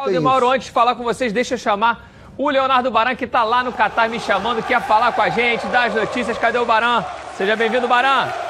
Claudio Mauro, antes de falar com vocês, deixa eu chamar o Leonardo Baran, que está lá no Catar me chamando, quer falar com a gente, dar as notícias. Cadê o Baran? Seja bem-vindo, Baran.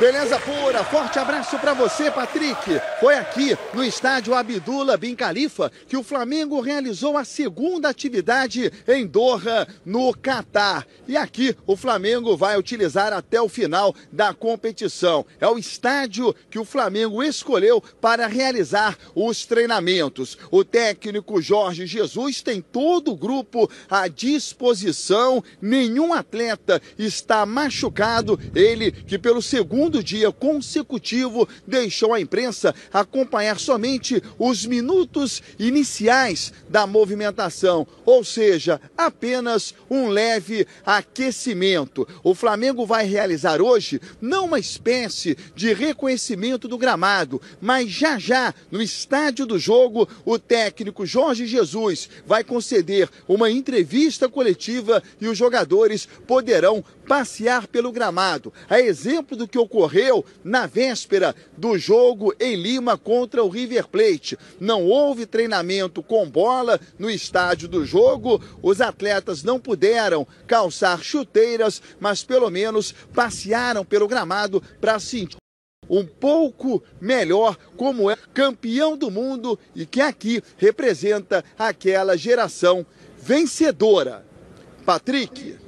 Beleza pura, forte abraço para você, Patrick. Foi aqui no estádio Abdullah Bin Khalifa que o Flamengo realizou a segunda atividade em Doha, no Catar. E aqui o Flamengo vai utilizar até o final da competição. É o estádio que o Flamengo escolheu para realizar os treinamentos. O técnico Jorge Jesus tem todo o grupo à disposição. Nenhum atleta está machucado. Ele que pelo segundo segundo dia consecutivo deixou a imprensa acompanhar somente os minutos iniciais da movimentação, ou seja, apenas um leve aquecimento. O Flamengo vai realizar hoje não uma espécie de reconhecimento do gramado, mas já já, no estádio do jogo, o técnico Jorge Jesus vai conceder uma entrevista coletiva e os jogadores poderão passear pelo gramado. A exemplo do que ocorreu na véspera do jogo em Lima contra o River Plate. Não houve treinamento com bola no estádio do jogo, os atletas não puderam calçar chuteiras, mas pelo menos passearam pelo gramado para sentir um pouco melhor como é campeão do mundo e que aqui representa aquela geração vencedora. Patrick.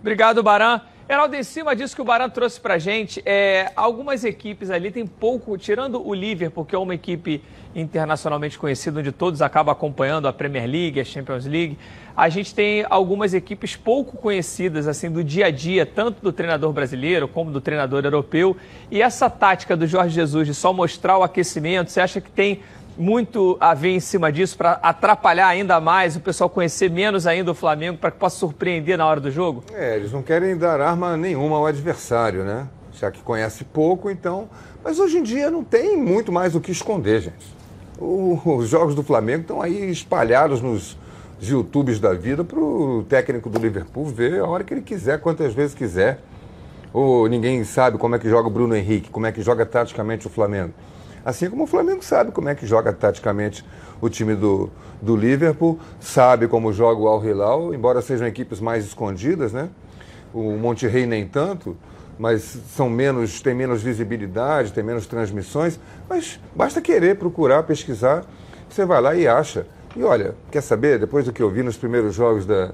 Obrigado, Baran. Heraldo, em cima disso que o Baran trouxe pra gente, é, algumas equipes ali tem pouco, tirando o Liverpool, que é uma equipe internacionalmente conhecida, onde todos acabam acompanhando a Premier League, a Champions League, a gente tem algumas equipes pouco conhecidas, assim, do dia a dia, tanto do treinador brasileiro como do treinador europeu. E essa tática do Jorge Jesus de só mostrar o aquecimento, você acha que tem muito a ver em cima disso para atrapalhar ainda mais, o pessoal conhecer menos ainda o Flamengo para que possa surpreender na hora do jogo? É, eles não querem dar arma nenhuma ao adversário, né? Já que conhece pouco, então. Mas hoje em dia não tem muito mais o que esconder, gente. O, os jogos do Flamengo estão aí espalhados nos YouTubes da vida para o técnico do Liverpool ver a hora que ele quiser, quantas vezes quiser. Ou ninguém sabe como é que joga o Bruno Henrique, como é que joga taticamente o Flamengo. Assim como o Flamengo sabe como é que joga taticamente o time do, do Liverpool, sabe como joga o Al Hilal, embora sejam equipes mais escondidas, né? O Monterrey nem tanto, mas são menos, tem menos visibilidade, tem menos transmissões, mas basta querer procurar, pesquisar, você vai lá e acha. E olha, quer saber, depois do que eu vi nos primeiros jogos da,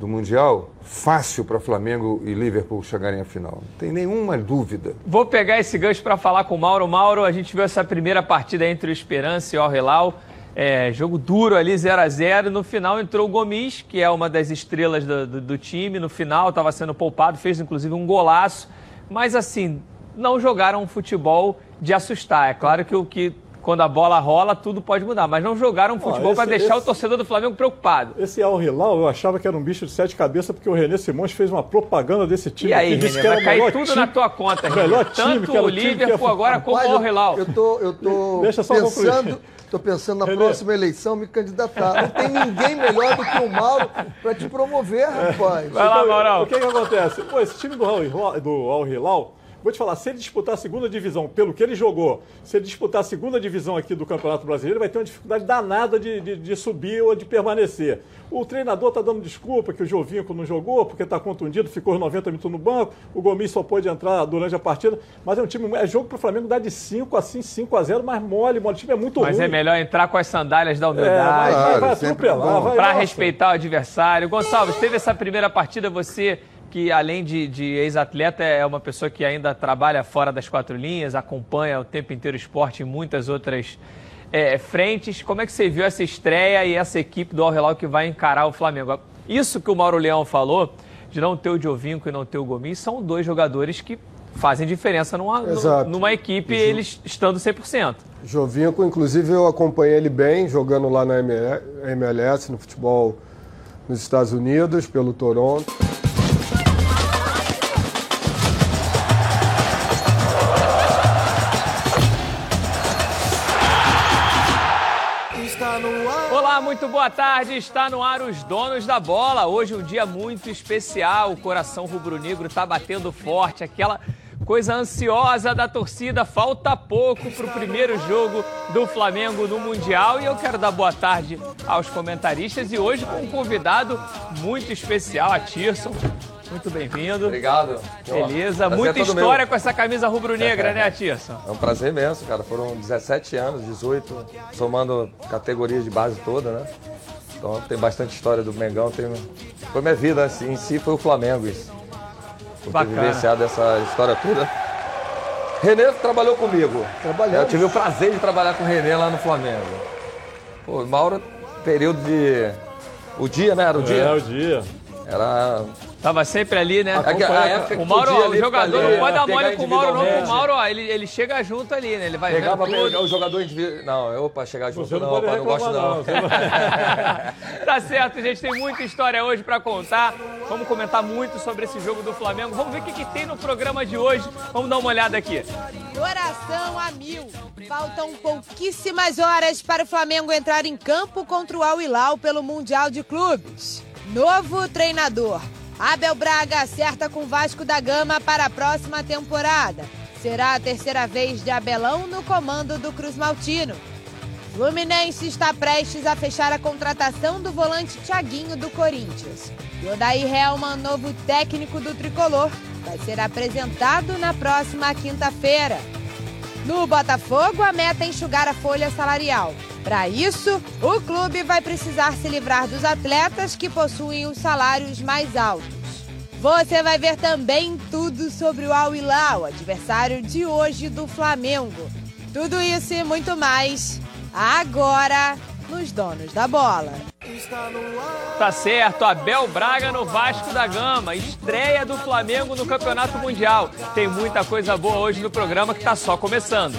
do Mundial, fácil para Flamengo e Liverpool chegarem à final. Não tem nenhuma dúvida. Vou pegar esse gancho para falar com o Mauro. Mauro, a gente viu essa primeira partida entre o Esperança e o Al-Hilal. É, jogo duro ali, 0 a 0 No final entrou o Gomes, que é uma das estrelas do, do, do time. No final estava sendo poupado, fez inclusive um golaço. Mas assim, não jogaram um futebol de assustar. É claro que o que quando a bola rola, tudo pode mudar. Mas não jogaram futebol para deixar esse, o torcedor do Flamengo preocupado. Esse Al Hilal, eu achava que era um bicho de sete cabeças, porque o René Simões fez uma propaganda desse time. E aí, René, vai cair tudo time, na tua conta, René. Melhor time, Tanto o Liverpool agora como o Al Hilal. Eu tô, eu tô Deixa só pensando... Estou pensando na René. próxima eleição me candidatar. Não tem ninguém melhor do que o Mauro para te promover, rapaz. Vai lá, Mauro. O que, que acontece? Pô, esse time do Al Hilal Vou te falar, se ele disputar a segunda divisão, pelo que ele jogou, se ele disputar a segunda divisão aqui do Campeonato Brasileiro, vai ter uma dificuldade danada de, de, de subir ou de permanecer. O treinador está dando desculpa que o Jovinco não jogou, porque está contundido, ficou os 90 minutos no banco, o Gomes só pôde entrar durante a partida, mas é um time, é jogo para o Flamengo dar de 5 assim, 5 a 0 mas mole, mole. O time é muito mas ruim. Mas é melhor entrar com as sandálias da humildade. É, vai, vai atropelar. Para respeitar o adversário. Gonçalves, teve essa primeira partida, você que além de, de ex-atleta é uma pessoa que ainda trabalha fora das quatro linhas, acompanha o tempo inteiro o esporte em muitas outras é, frentes. Como é que você viu essa estreia e essa equipe do Al Hilal que vai encarar o Flamengo? Isso que o Mauro Leão falou, de não ter o Diovinco e não ter o Gomes, são dois jogadores que fazem diferença numa, numa equipe, eles estando 100%. Jovinco, inclusive, eu acompanhei ele bem, jogando lá na MLS, no futebol nos Estados Unidos, pelo Toronto. Boa tarde. Está no ar os donos da bola. Hoje um dia muito especial. O coração rubro-negro está batendo forte. Aquela coisa ansiosa da torcida. Falta pouco para o primeiro jogo do Flamengo no Mundial. E eu quero dar boa tarde aos comentaristas. E hoje com um convidado muito especial, a Tirson. Muito bem-vindo. Obrigado. Beleza. Muita história meu. com essa camisa rubro-negra, é, né, Tirson? É um prazer imenso, cara. Foram 17 anos, 18, somando categorias de base toda, né? Então tem bastante história do Mengão. Tem... Foi minha vida, assim, em si foi o Flamengo isso. Por ter vivenciado essa história toda. Renê trabalhou comigo. Eu tive o prazer de trabalhar com o Renê lá no Flamengo. Pô, Mauro, período de. O dia, né? Era o dia? É, o dia. Era Tava sempre ali, né? A, a o Mauro, o jogador ali, não pode dar mole com o Mauro, não. Com o Mauro, ó, ele, ele chega junto ali, né? Ele vai Pegava o jogador individual. Não, eu para chegar junto, não, não, não gosto não. não. tá certo, gente. Tem muita história hoje para contar. Vamos comentar muito sobre esse jogo do Flamengo. Vamos ver o que, que tem no programa de hoje. Vamos dar uma olhada aqui. Coração a mil. Faltam pouquíssimas horas para o Flamengo entrar em campo contra o Al Hilal pelo Mundial de Clubes. Novo treinador. Abel Braga acerta com Vasco da Gama para a próxima temporada. Será a terceira vez de Abelão no comando do Cruz Maltino. Fluminense está prestes a fechar a contratação do volante Thiaguinho do Corinthians. E Odair Helman, novo técnico do tricolor, vai ser apresentado na próxima quinta-feira. No Botafogo, a meta é enxugar a folha salarial. Para isso, o clube vai precisar se livrar dos atletas que possuem os salários mais altos. Você vai ver também tudo sobre o Al Hilal, adversário de hoje do Flamengo. Tudo isso e muito mais agora nos Donos da Bola. Tá certo, Abel Braga no Vasco da Gama, estreia do Flamengo no Campeonato Mundial. Tem muita coisa boa hoje no programa que tá só começando.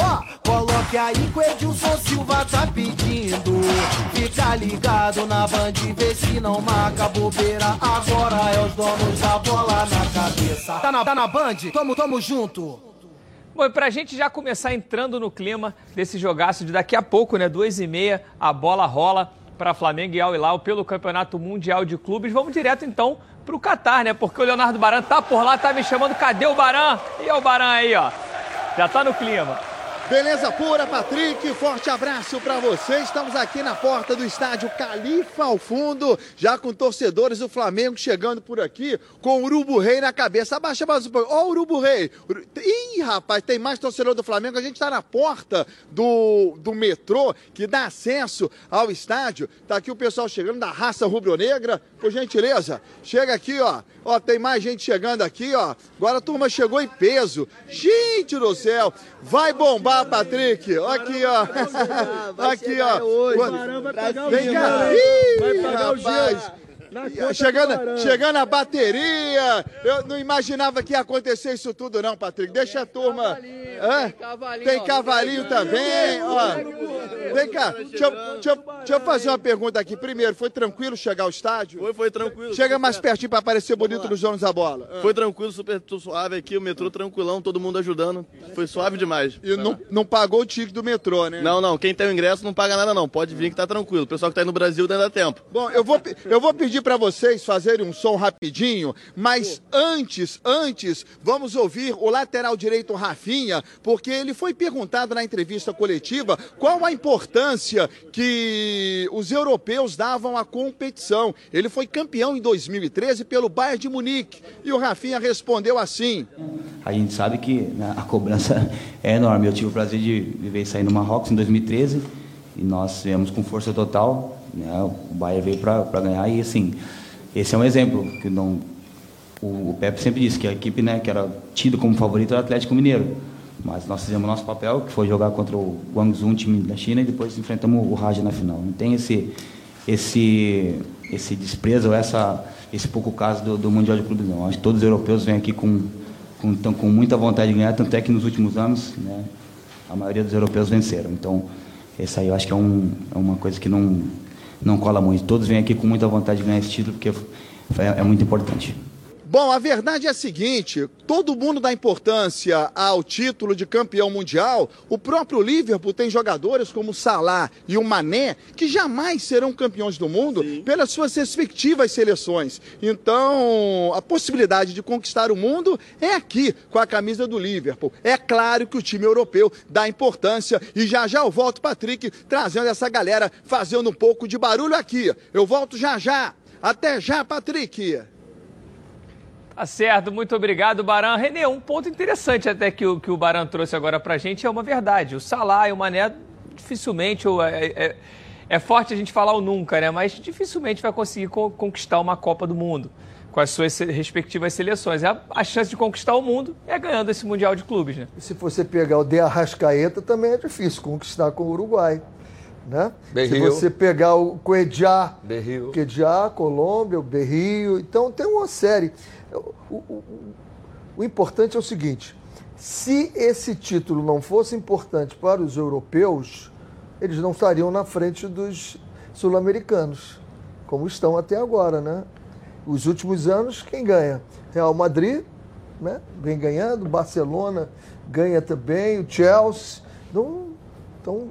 Ó, oh, coloque aí que o Edilson Silva tá pedindo. Fica ligado na band, vê se não marca bobeira. Agora é os donos da bola na cabeça. Tá na, tá na band? Tamo, tamo junto. Bom, e pra gente já começar entrando no clima desse jogaço de daqui a pouco, né? Duas e meia, a bola rola para Flamengo e Al Hilal pelo Campeonato Mundial de Clubes. Vamos direto então pro Catar, né? Porque o Leonardo Baran tá por lá, tá me chamando. Cadê o Baran? E o Baran aí, ó. Já tá no clima. Beleza pura, Patrick. Forte abraço para você. Estamos aqui na porta do estádio Califa ao fundo, já com torcedores do Flamengo chegando por aqui com o Urubu Rei na cabeça. Abaixa mais um pouco. Ó, o Urubu Rei. Ih, rapaz, tem mais torcedor do Flamengo. A gente está na porta do, do metrô que dá acesso ao estádio. Tá aqui o pessoal chegando da raça rubro-negra. Por gentileza, chega aqui, ó. Ó, tem mais gente chegando aqui, ó. Agora a turma chegou em peso. Gente do céu, vai bombar, Patrick. Ó aqui, ó. Aqui, ó. Vem cá. Ih, rapaz. Chegando, chegando a bateria. Eu não imaginava que ia acontecer isso tudo, não, Patrick. Deixa a turma. Tem cavalinho, Tem cavalinho também. Ó. Vem cá, deixa eu, deixa, eu, deixa eu, fazer uma pergunta aqui. Primeiro, foi tranquilo chegar ao estádio? Foi, foi tranquilo. Chega mais pertinho para aparecer bonito nos donos da bola. Foi tranquilo, super suave aqui, o metrô tranquilão, todo mundo ajudando. Foi suave demais. E não, não pagou o ticket do metrô, né? Não, não. Quem tem o ingresso não paga nada, não. Pode vir que tá tranquilo. O pessoal que tá aí no Brasil ainda dá tempo. Bom, eu vou, eu vou pedir para vocês fazerem um som rapidinho, mas antes, antes, vamos ouvir o lateral direito Rafinha, porque ele foi perguntado na entrevista coletiva qual a importância que os europeus davam à competição. Ele foi campeão em 2013 pelo Bayern de Munique e o Rafinha respondeu assim: A gente sabe que né, a cobrança é enorme. Eu tive o prazer de viver e sair no Marrocos em 2013 e nós viemos com força total. Né? O Bayern veio para ganhar e assim, esse é um exemplo que não o, Pepe sempre disse que a equipe né, que era tida como favorito era o Atlético Mineiro. Mas nós fizemos nosso papel, que foi jogar contra o Guangzhou, time da China, e depois enfrentamos o Raja na final. Não tem esse, esse, esse desprezo, essa, esse pouco caso do, do Mundial de Clubes, não. Acho que todos os europeus vêm aqui com, com, tão, com muita vontade de ganhar, tanto é que nos últimos anos né, a maioria dos europeus venceram. Então, essa aí eu acho que é, um, é uma coisa que não, não cola muito. Todos vêm aqui com muita vontade de ganhar esse título, porque é, é muito importante. Bom, a verdade é a seguinte: todo mundo dá importância ao título de campeão mundial. O próprio Liverpool tem jogadores como o Salah e o Mané que jamais serão campeões do mundo Sim. pelas suas respectivas seleções. Então, a possibilidade de conquistar o mundo é aqui com a camisa do Liverpool. É claro que o time europeu dá importância e já já eu volto, Patrick, trazendo essa galera fazendo um pouco de barulho aqui. Eu volto já já. Até já, Patrick. Tá certo, muito obrigado, Baran. Renê, um ponto interessante até que o, que o Baran trouxe agora pra gente é uma verdade. O Salah e o Mané dificilmente, ou é, é, é, forte a gente falar o nunca, né? Mas dificilmente vai conseguir co conquistar uma Copa do Mundo com as suas respectivas seleções. A, a, chance de conquistar o mundo é ganhando esse Mundial de Clubes, né? E se você pegar o De Arrascaeta, também é difícil conquistar com o Uruguai. Né? Se você pegar o Coedjá, Coedjá, Colômbia, o Berrio, então tem uma série. O, o, o importante é o seguinte: se esse título não fosse importante para os europeus, eles não estariam na frente dos sul-americanos, como estão até agora, né? Os últimos anos, quem ganha? Real Madrid, né? Vem ganhando, Barcelona ganha também, o Chelsea. Não, então,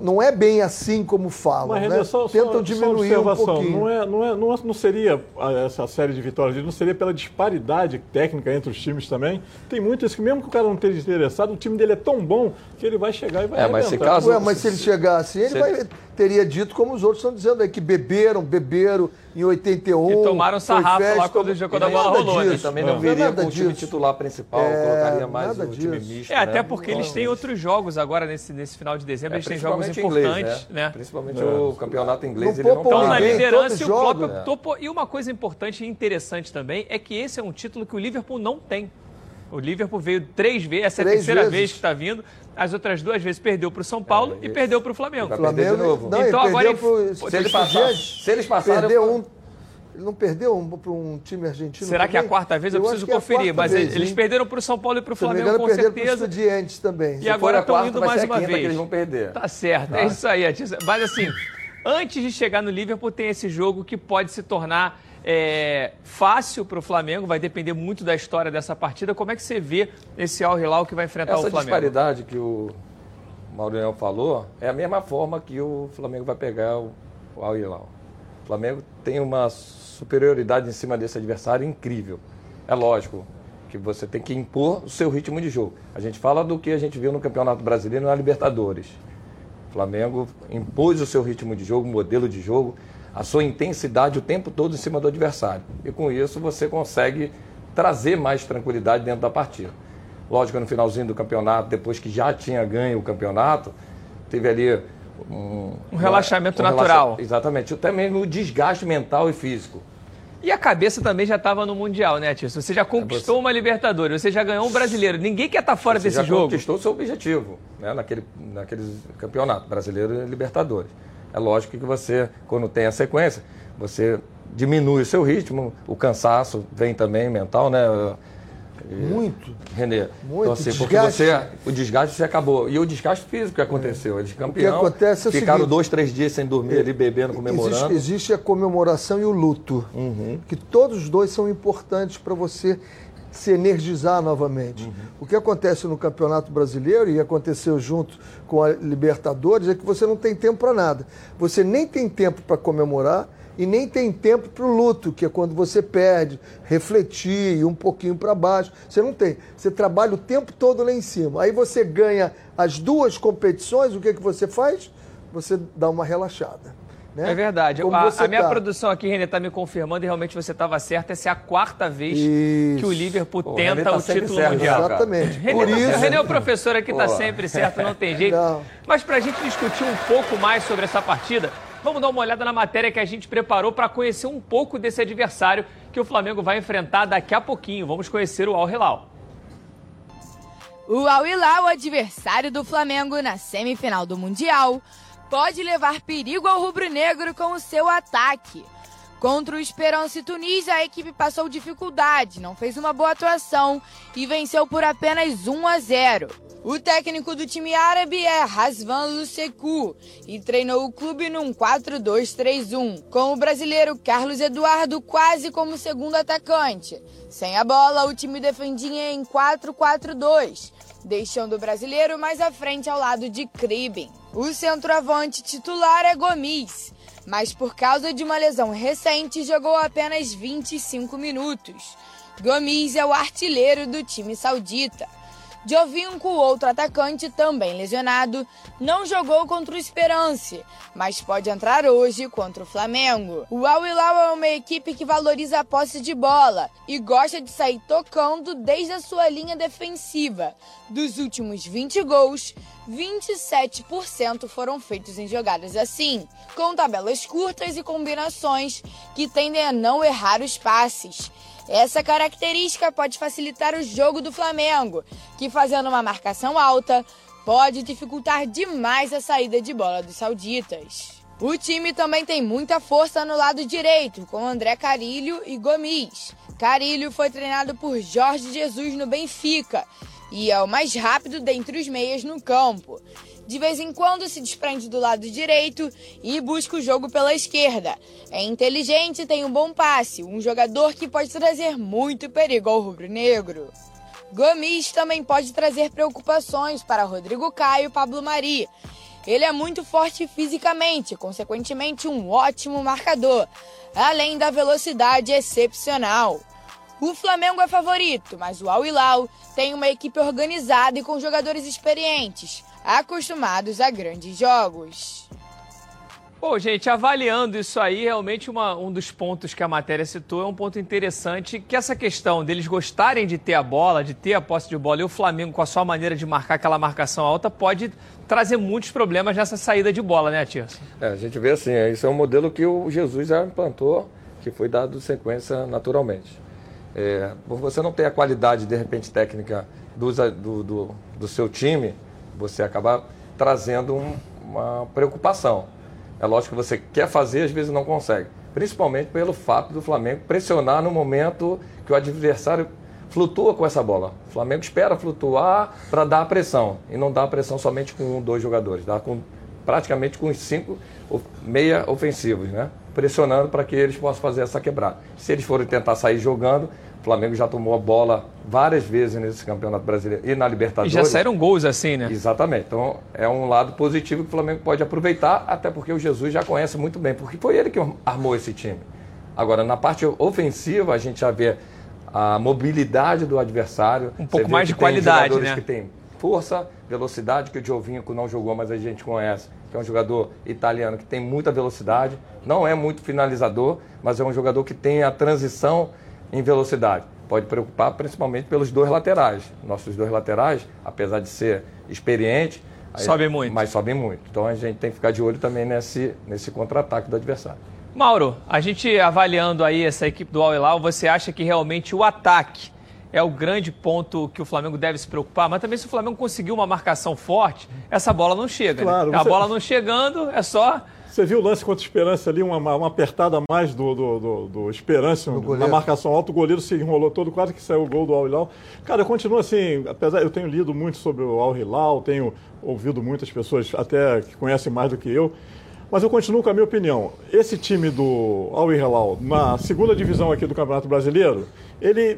não, é bem assim como falam, Mas, né? Só, Tentam só, diminuir só um pouquinho. Não, é, não, é, não, não seria essa série de vitórias, não seria pela disparidade técnica entre os times também? Tem muito isso que mesmo que o cara não esteja interessado, o time dele é tão bom que ele vai chegar e vai é, mas se, caso, Ué, mas se ele chegar assim, ele se vai, teria dito como os outros estão dizendo aí, que beberam, beberam em 81. E tomaram sarrafo lá quando, quando a bola rolou. Né? Também não, não viria com o time titular principal, é, colocaria mais o time misto. É, até né? porque eles têm outros jogos agora nesse, nesse final de dezembro, é, eles têm jogos importantes. Inglês, né? né? Principalmente é. o campeonato inglês, ele não Estão na liderança e o próprio é. topo. E uma coisa importante e interessante também é que esse é um título que o Liverpool não tem. O Liverpool veio três vezes, essa é a terceira vezes. vez que está vindo. As outras duas vezes perdeu para o São Paulo é, e perdeu para o Flamengo. Flamengo de novo. Não, então agora pro, se, eles passar, se eles passarem, perdeu um ele não perdeu um, para um time argentino? Será também? que é a quarta vez? Eu, eu preciso é conferir. mas vez, eles hein? perderam para o São Paulo e para o Flamengo, engano, com certeza. Estudiantes também. E Se agora estão indo mais uma vez. Que eles vão perder. Tá certo, é isso aí. Mas assim, antes de chegar no Liverpool, tem esse jogo que pode se tornar é, fácil para o Flamengo, vai depender muito da história dessa partida. Como é que você vê esse Al Hilal que vai enfrentar Essa o Flamengo? Essa disparidade que o Maurinho falou é a mesma forma que o Flamengo vai pegar o, o Al Hilal. O Flamengo tem uma superioridade em cima desse adversário incrível. É lógico que você tem que impor o seu ritmo de jogo. A gente fala do que a gente viu no Campeonato Brasileiro e na Libertadores. O Flamengo impôs o seu ritmo de jogo, modelo de jogo, a sua intensidade o tempo todo em cima do adversário. E com isso você consegue trazer mais tranquilidade dentro da partida. Lógico, no finalzinho do campeonato, depois que já tinha ganho o campeonato, teve ali um, um relaxamento um natural. Relaxa... Exatamente. Até mesmo o desgaste mental e físico. E a cabeça também já estava no Mundial, né, Tio? Você já conquistou uma Libertadores, você já ganhou um brasileiro. Ninguém quer estar tá fora você desse já jogo. conquistou o seu objetivo, né, naquele, naquele campeonato, brasileiro e Libertadores. É lógico que você, quando tem a sequência, você diminui o seu ritmo, o cansaço vem também mental, né? Muito. Renê. Muito. Então, assim, porque você, o desgaste você acabou. E o desgaste físico que aconteceu. Eles campeão. O que acontece é o ficaram seguinte, dois, três dias sem dormir ali, bebendo, comemorando. Existe, existe a comemoração e o luto. Uhum. Que todos os dois são importantes para você se energizar novamente. Uhum. O que acontece no Campeonato Brasileiro e aconteceu junto com a Libertadores é que você não tem tempo para nada. Você nem tem tempo para comemorar e nem tem tempo para o luto, que é quando você perde, refletir, ir um pouquinho para baixo. Você não tem. Você trabalha o tempo todo lá em cima. Aí você ganha as duas competições, o que, que você faz? Você dá uma relaxada. Né? É verdade. A, a, minha tá. produção aqui, Renê, está me confirmando e realmente você estava certo. Essa é a quarta vez Isso. que o Liverpool Pô, tenta tá o título certo, mundial. Exatamente. Renê, Por isso... Renê é o professor aqui, está sempre certo, não tem jeito. Não. Mas para a gente discutir um pouco mais sobre essa partida, Vamos dar uma olhada na matéria que a gente preparou para conhecer um pouco desse adversário que o Flamengo vai enfrentar daqui a pouquinho. Vamos conhecer o Al Hilal. O Al Hilal, adversário do Flamengo na semifinal do Mundial, pode levar perigo ao rubro-negro com o seu ataque. Contra o Esperance Tunis, a equipe passou dificuldade, não fez uma boa atuação e venceu por apenas 1 a 0. O técnico do time árabe é Hasvan Luseku e treinou o clube num 4-2-3-1, com o brasileiro Carlos Eduardo quase como segundo atacante. Sem a bola, o time defendia em 4-4-2, deixando o brasileiro mais à frente ao lado de Kriben. O centroavante titular é Gomes, mas por causa de uma lesão recente jogou apenas 25 minutos. Gomes é o artilheiro do time saudita. Jovinco, outro atacante também lesionado, não jogou contra o Esperance, mas pode entrar hoje contra o Flamengo. O Al Hilal é uma equipe que valoriza a posse de bola e gosta de sair tocando desde a sua linha defensiva. Dos últimos 20 gols, 27% foram feitos em jogadas assim, com tabelas curtas e combinações que tendem a não errar os passes. Essa característica pode facilitar o jogo do Flamengo, que fazendo uma marcação alta pode dificultar demais a saída de bola dos sauditas. O time também tem muita força no lado direito, com André Carilho e Gomes. Carilho foi treinado por Jorge Jesus no Benfica e é o mais rápido dentre os meias no campo. De vez em quando se desprende do lado direito e busca o jogo pela esquerda. É inteligente tem um bom passe, um jogador que pode trazer muito perigo ao rubro-negro. Gomes também pode trazer preocupações para Rodrigo Caio e Pablo Mari. Ele é muito forte fisicamente, consequentemente um ótimo marcador, além da velocidade excepcional. O Flamengo é favorito, mas o Al Hilal tem uma equipe organizada e com jogadores experientes acostumados a grandes jogos. Bom, gente, avaliando isso aí, realmente uma, um dos pontos que a matéria citou é um ponto interessante, que essa questão deles gostarem de ter a bola, de ter a posse de bola, e o Flamengo, com a sua maneira de marcar aquela marcação alta, pode trazer muitos problemas nessa saída de bola, né, Tirso? É, a gente vê assim, isso é um modelo que o Jesus já implantou, que foi dado sequência naturalmente. É, por você não ter a qualidade, de repente, técnica do, do, do, do seu time, você acaba trazendo um, uma preocupação. É lógico que você quer fazer, às vezes não consegue. Principalmente pelo fato do Flamengo pressionar no momento que o adversário flutua com essa bola. O Flamengo espera flutuar para dar a pressão. E não dá a pressão somente com um, dois jogadores. Dá com, praticamente com os cinco meia ofensivos, né? Pressionando para que eles possam fazer essa quebrada. Se eles forem tentar sair jogando, o Flamengo já tomou a bola várias vezes nesse Campeonato Brasileiro e na Libertadores. E já saíram gols assim, né? Exatamente. Então é um lado positivo que o Flamengo pode aproveitar, até porque o Jesus já conhece muito bem, porque foi ele que armou esse time. Agora, na parte ofensiva, a gente já vê a mobilidade do adversário. Um pouco mais de qualidade, né? que tem força, velocidade, que o Giovinco não jogou, mas a gente conhece, que é um jogador italiano que tem muita velocidade, não é muito finalizador, mas é um jogador que tem a transição em velocidade. Pode preocupar principalmente pelos dois laterais. Nossos dois laterais, apesar de ser experientes, sobem muito. Mas sobem muito. Então a gente tem que ficar de olho também nesse, nesse contra-ataque do adversário. Mauro, a gente avaliando aí essa equipe do Al Hilal, você acha que realmente o ataque é o grande ponto que o Flamengo deve se preocupar, mas também se o Flamengo conseguir uma marcação forte, essa bola não chega. Claro, né? A bola não chegando, é só você viu o lance contra o Esperança ali, uma, uma apertada a mais do, do, do, do Esperança na marcação alta, o goleiro se enrolou todo, quase que saiu o gol do Al Hilal. Cara, eu continuo assim, apesar, eu tenho lido muito sobre o Al Hilal, tenho ouvido muitas pessoas até que conhecem mais do que eu, mas eu continuo com a minha opinião. Esse time do Al Hilal, na segunda divisão aqui do Campeonato Brasileiro, ele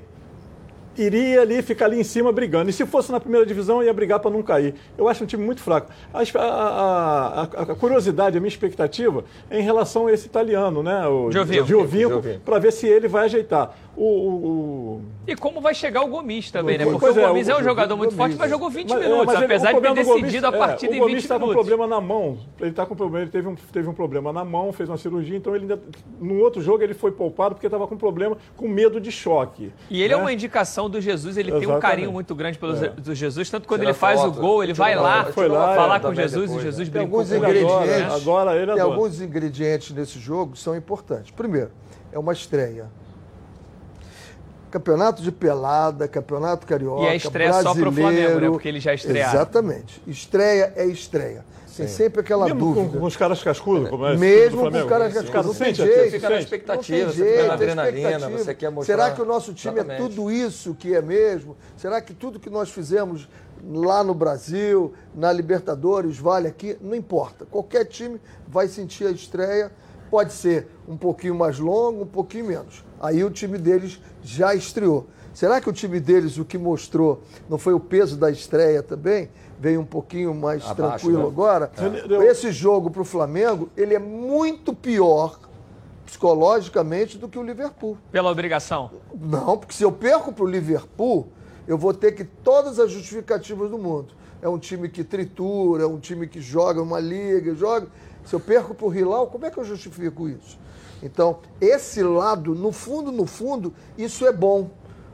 iria ali ficar ali em cima brigando. E se fosse na primeira divisão, ia brigar para não cair. Eu acho um time muito fraco. A, a, a, a, curiosidade, a minha expectativa é em relação a esse italiano, né? O Giovinco, para ver se ele vai ajeitar. O, o, o, E como vai chegar o Gomes também, né? Porque o Gomes é, é um jogador muito Gomes, forte, mas jogou 20 mas, minutos, é, apesar de ter decidido Gomes, a partida é, em 20 minutos. O Gomes está com problema na mão. Ele está com problema, ele teve um, teve um problema na mão, fez uma cirurgia, então ele ainda, no outro jogo ele foi poupado porque estava com problema, com medo de choque. E ele é né? é uma indicação do Jesus, ele Exatamente. tem um carinho muito grande pelo é. do Jesus, tanto quando ele faz foto, o gol, ele vai lá, foi lá falar com Jesus e Jesus tem alguns ingredientes, agora, ele Tem alguns ingredientes nesse jogo que são importantes. Primeiro, é uma estreia campeonato de pelada, campeonato carioca, E a estreia brasileiro, só pro Flamengo, né? Porque ele já estrearam. Exatamente. Estreia é estreia. Tem sempre aquela Mesmo dúvida. Com, com os caras cascudos, como é Mesmo com os caras cascudos. Não tem jeito. aqui, Fica na expectativa, Não você tem fica na jeito, adrenalina, você quer mostrar. Será que o nosso time é Exatamente. tudo isso que é mesmo? Será que tudo que nós fizemos lá no Brasil, na Libertadores, vale aqui? Não importa. Qualquer time vai sentir a estreia. Pode ser um pouquinho mais longo, um pouquinho menos. Aí o time deles já estreou. Será que o time deles, o que mostrou, não foi o peso da estreia também? Veio um pouquinho mais Abaixo, tranquilo né? agora? É. Esse jogo para o Flamengo, ele é muito pior psicologicamente do que o Liverpool. Pela obrigação. Não, porque se eu perco para o Liverpool, eu vou ter que todas as justificativas do mundo. É um time que tritura, é um time que joga uma liga, joga. Se eu perco para o Hilal, como é que eu justifico isso? Então, esse lado, no fundo, no fundo, isso é bom.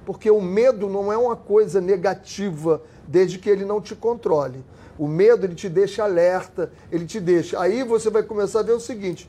Porque o medo não é uma coisa negativa, desde que ele não te controle. O medo, ele te deixa alerta, ele te deixa. Aí você vai começar a ver o seguinte: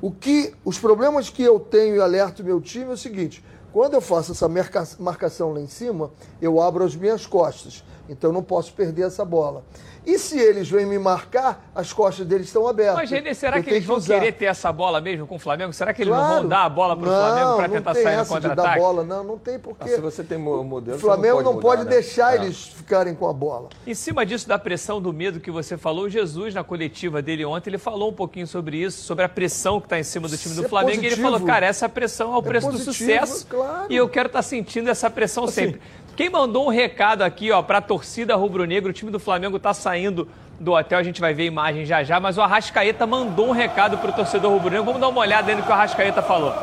o que, os problemas que eu tenho e alerto meu time é o seguinte: quando eu faço essa marca- marcação lá em cima, eu abro as minhas costas. Então eu não posso perder essa bola. E se eles vêm me marcar, as costas deles estão abertas. Mas, Renê, será que eles vão usar. querer ter essa bola mesmo com o Flamengo? Será que eles não Claro. vão dar a bola pro Não, Flamengo para não tentar sair no contra-ataque? bola, não, não tem porque. Mas se você tem mo- modelo, o você não Flamengo pode não mudar, pode né? deixar É. eles ficarem com a bola. Em cima disso, da pressão do medo que você falou, o Jesus, na coletiva dele ontem, ele falou um pouquinho sobre isso, sobre a pressão que está em cima do time Isso do é Flamengo. E ele falou, cara, essa pressão é o preço do positivo, sucesso. claro. E eu quero estar sentindo essa pressão Assim, sempre. Quem mandou um recado aqui, ó, pra torcida rubro-negra, o time do Flamengo tá saindo do hotel, a gente vai ver imagem já já, mas o Arrascaeta mandou um recado pro torcedor rubro-negro. Vamos dar uma olhada aí no que o Arrascaeta falou.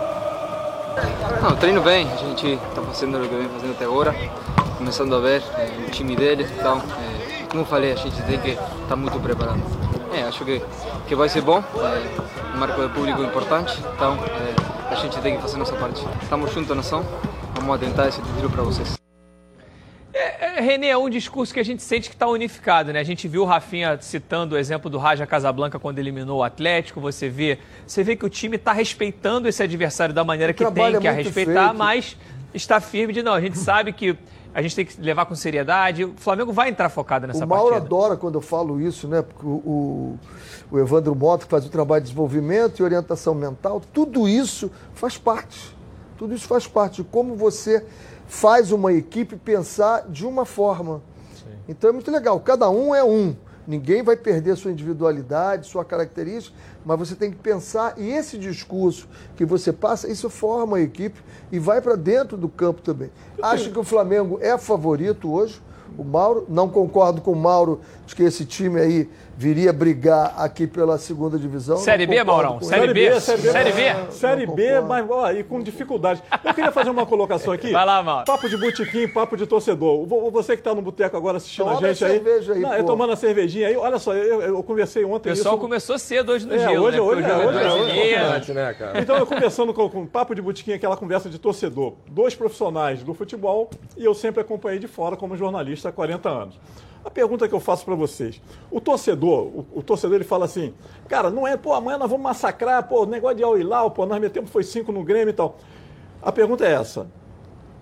Não, treino bem, a gente está fazendo o que vem fazendo até agora, começando a ver eh, o time dele, então, eh, como eu falei, a gente tem que estar muito preparado. É, acho que, que vai ser bom, eh, um marco de público importante, então a gente tem que fazer nossa parte. Estamos juntos, nação, vamos tentar esse título para vocês. É, Renê, é um discurso que a gente sente que está unificado, né? A gente viu o Rafinha citando o exemplo do Raja Casablanca quando eliminou o Atlético. Você vê, você vê que o time está respeitando esse adversário da maneira que tem é que a muito respeitar, feito. mas está firme de não. A gente sabe que a gente tem que levar com seriedade. O Flamengo vai entrar focado nessa o Mauro partida. adora quando eu falo isso, né? Porque o, o, o Evandro Mota que faz o trabalho de desenvolvimento e orientação mental, tudo isso faz parte. Tudo isso faz parte de como você faz uma equipe pensar de uma forma. Então é muito legal. Cada um é um. Ninguém vai perder sua individualidade, sua característica, mas você tem que pensar e esse discurso que você passa, isso forma a equipe e vai para dentro do campo também. Acho que o Flamengo é favorito hoje. O Mauro, não concordo com o Mauro de que esse time aí viria brigar aqui pela segunda divisão. Série B, Maurão? Série. B? Série B. Série B? Série B, mas ó, e com dificuldade. Eu queria fazer uma colocação aqui. Vai lá, Mauro. Papo de botequim, papo de torcedor. Vo- Você que está no boteco agora assistindo Toma a gente a aí. cerveja aí, Não, pô. eu tomando a cervejinha aí. Olha só, eu, eu conversei O ontem pessoal isso. começou cedo hoje no É, gelo, hoje- né? Hoje o é, jogo hoje é, hoje é. Importante, né, cara? Então, eu conversando com, com Papo de Botequim, aquela conversa de torcedor, dois profissionais do futebol, e eu sempre acompanhei de fora como jornalista há 40 anos. A pergunta que eu faço para vocês: o torcedor, o, o torcedor ele fala assim, cara, não é, pô, amanhã nós vamos massacrar, pô, negócio de Al Hilal, pô, nós metemos foi cinco no Grêmio e tal. A pergunta é essa: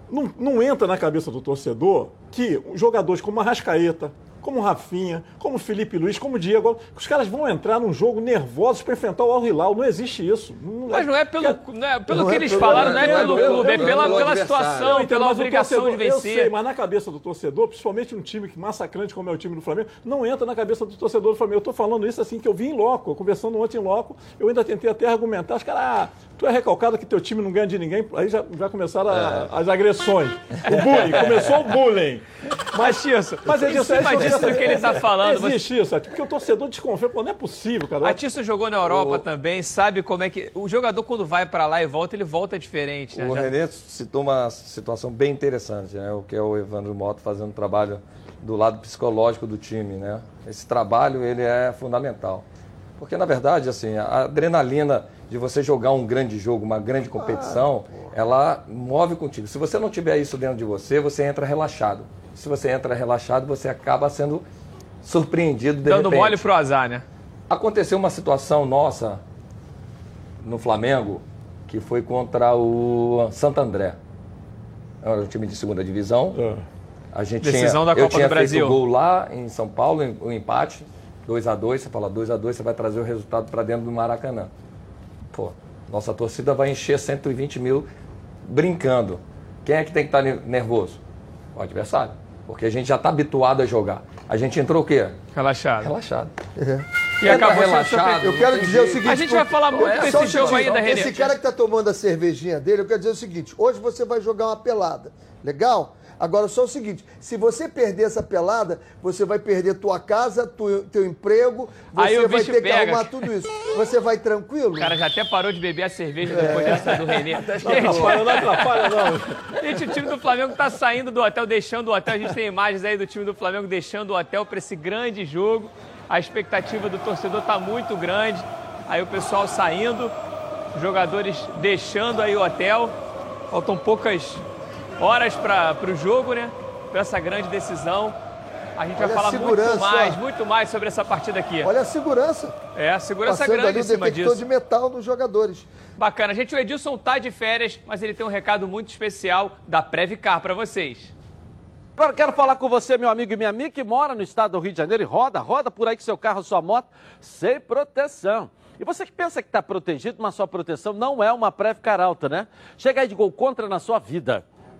não, não entra na cabeça do torcedor que jogadores como Arrascaeta, como Rafinha, como Felipe Luiz, como Diego, os caras vão entrar num jogo nervosos para enfrentar o Al Hilal. Não existe isso. Mas não é pelo, não é pelo Não que é eles pelo- falaram, não é não é pelo clube, é não é pela, pela situação, entendo, pela mas obrigação de torcedor- Eu sei, vencer. mas na cabeça do torcedor, principalmente um time que massacrante como é o time do Flamengo, não entra na cabeça do torcedor do Flamengo. Eu estou falando isso assim que eu vi em loco, conversando ontem em loco, eu ainda tentei até argumentar, os caras, ah, tu é recalcado que teu time não ganha de ninguém, aí já, já começaram a- as agressões. O bullying, começou o bullying. Mas, Tirso, Mas é disso, é disso do que ele está falando, você- Existe isso, é porque o torcedor desconfia, pô, não é possível, cara. A Tissa jogou na Europa também, sabe como é que. O jogador, quando vai pra lá e volta, ele volta diferente, né? O Já- Renê citou uma situação bem interessante, né? O que é o Evandro Mota fazendo trabalho do lado psicológico do time, né? Esse trabalho ele é fundamental. Porque na verdade, assim, a adrenalina de você jogar um grande jogo, uma grande competição, ela move contigo. Se você não tiver isso dentro de você, você entra relaxado. Se você entra relaxado, você acaba sendo surpreendido de Dando repente. mole pro azar, né? Aconteceu uma situação nossa no Flamengo que foi contra o Santo André. era um time de segunda divisão. É. A gente Decisão tinha, da Copa eu tinha do Brasil. feito gol lá em São Paulo, o um empate, 2 a 2 Você fala 2 a 2 você vai trazer o resultado para dentro do Maracanã. Pô, nossa torcida vai encher 120 mil brincando. Quem é que tem que estar nervoso? O adversário. Porque a gente já está habituado a jogar. A gente entrou o quê? Relaxado. Relaxado. É. E acabou sendo relaxado. Eu quero dizer o seguinte. A gente vai falar muito Só desse jogo ainda, Renê. Esse cara que tá tomando a cervejinha dele, eu quero dizer o seguinte: hoje você vai jogar uma pelada. Legal? Agora, só o seguinte: se você perder essa pelada, você vai perder tua casa, tu, teu emprego, você vai ter que pega. arrumar tudo isso. Você vai tranquilo? O cara já até parou de beber a cerveja depois dessa do Renê. Não atrapalha, não atrapalha, não. Gente, o time do Flamengo tá saindo do hotel, deixando o hotel. A gente tem imagens aí do time do Flamengo deixando o hotel para esse grande jogo. A expectativa do torcedor tá muito grande. Aí o pessoal saindo, os jogadores deixando aí o hotel. Faltam poucas horas para o jogo, né? Para essa grande decisão. A gente Olha vai falar muito mais, ó. muito mais sobre essa partida aqui. Olha a segurança. É, a segurança Passando grande ali em o cima detector disso. de metal nos jogadores. Bacana. Gente, o Edilson tá de férias, mas ele tem um recado muito especial da Previcar para vocês. Agora quero falar com você, meu amigo e minha amiga, que mora no estado do Rio de Janeiro e roda, roda por aí com seu carro, sua moto, sem proteção. E você que pensa que está protegido, mas sua proteção não é uma Previcar Alta, né? Chega aí de gol contra na sua vida.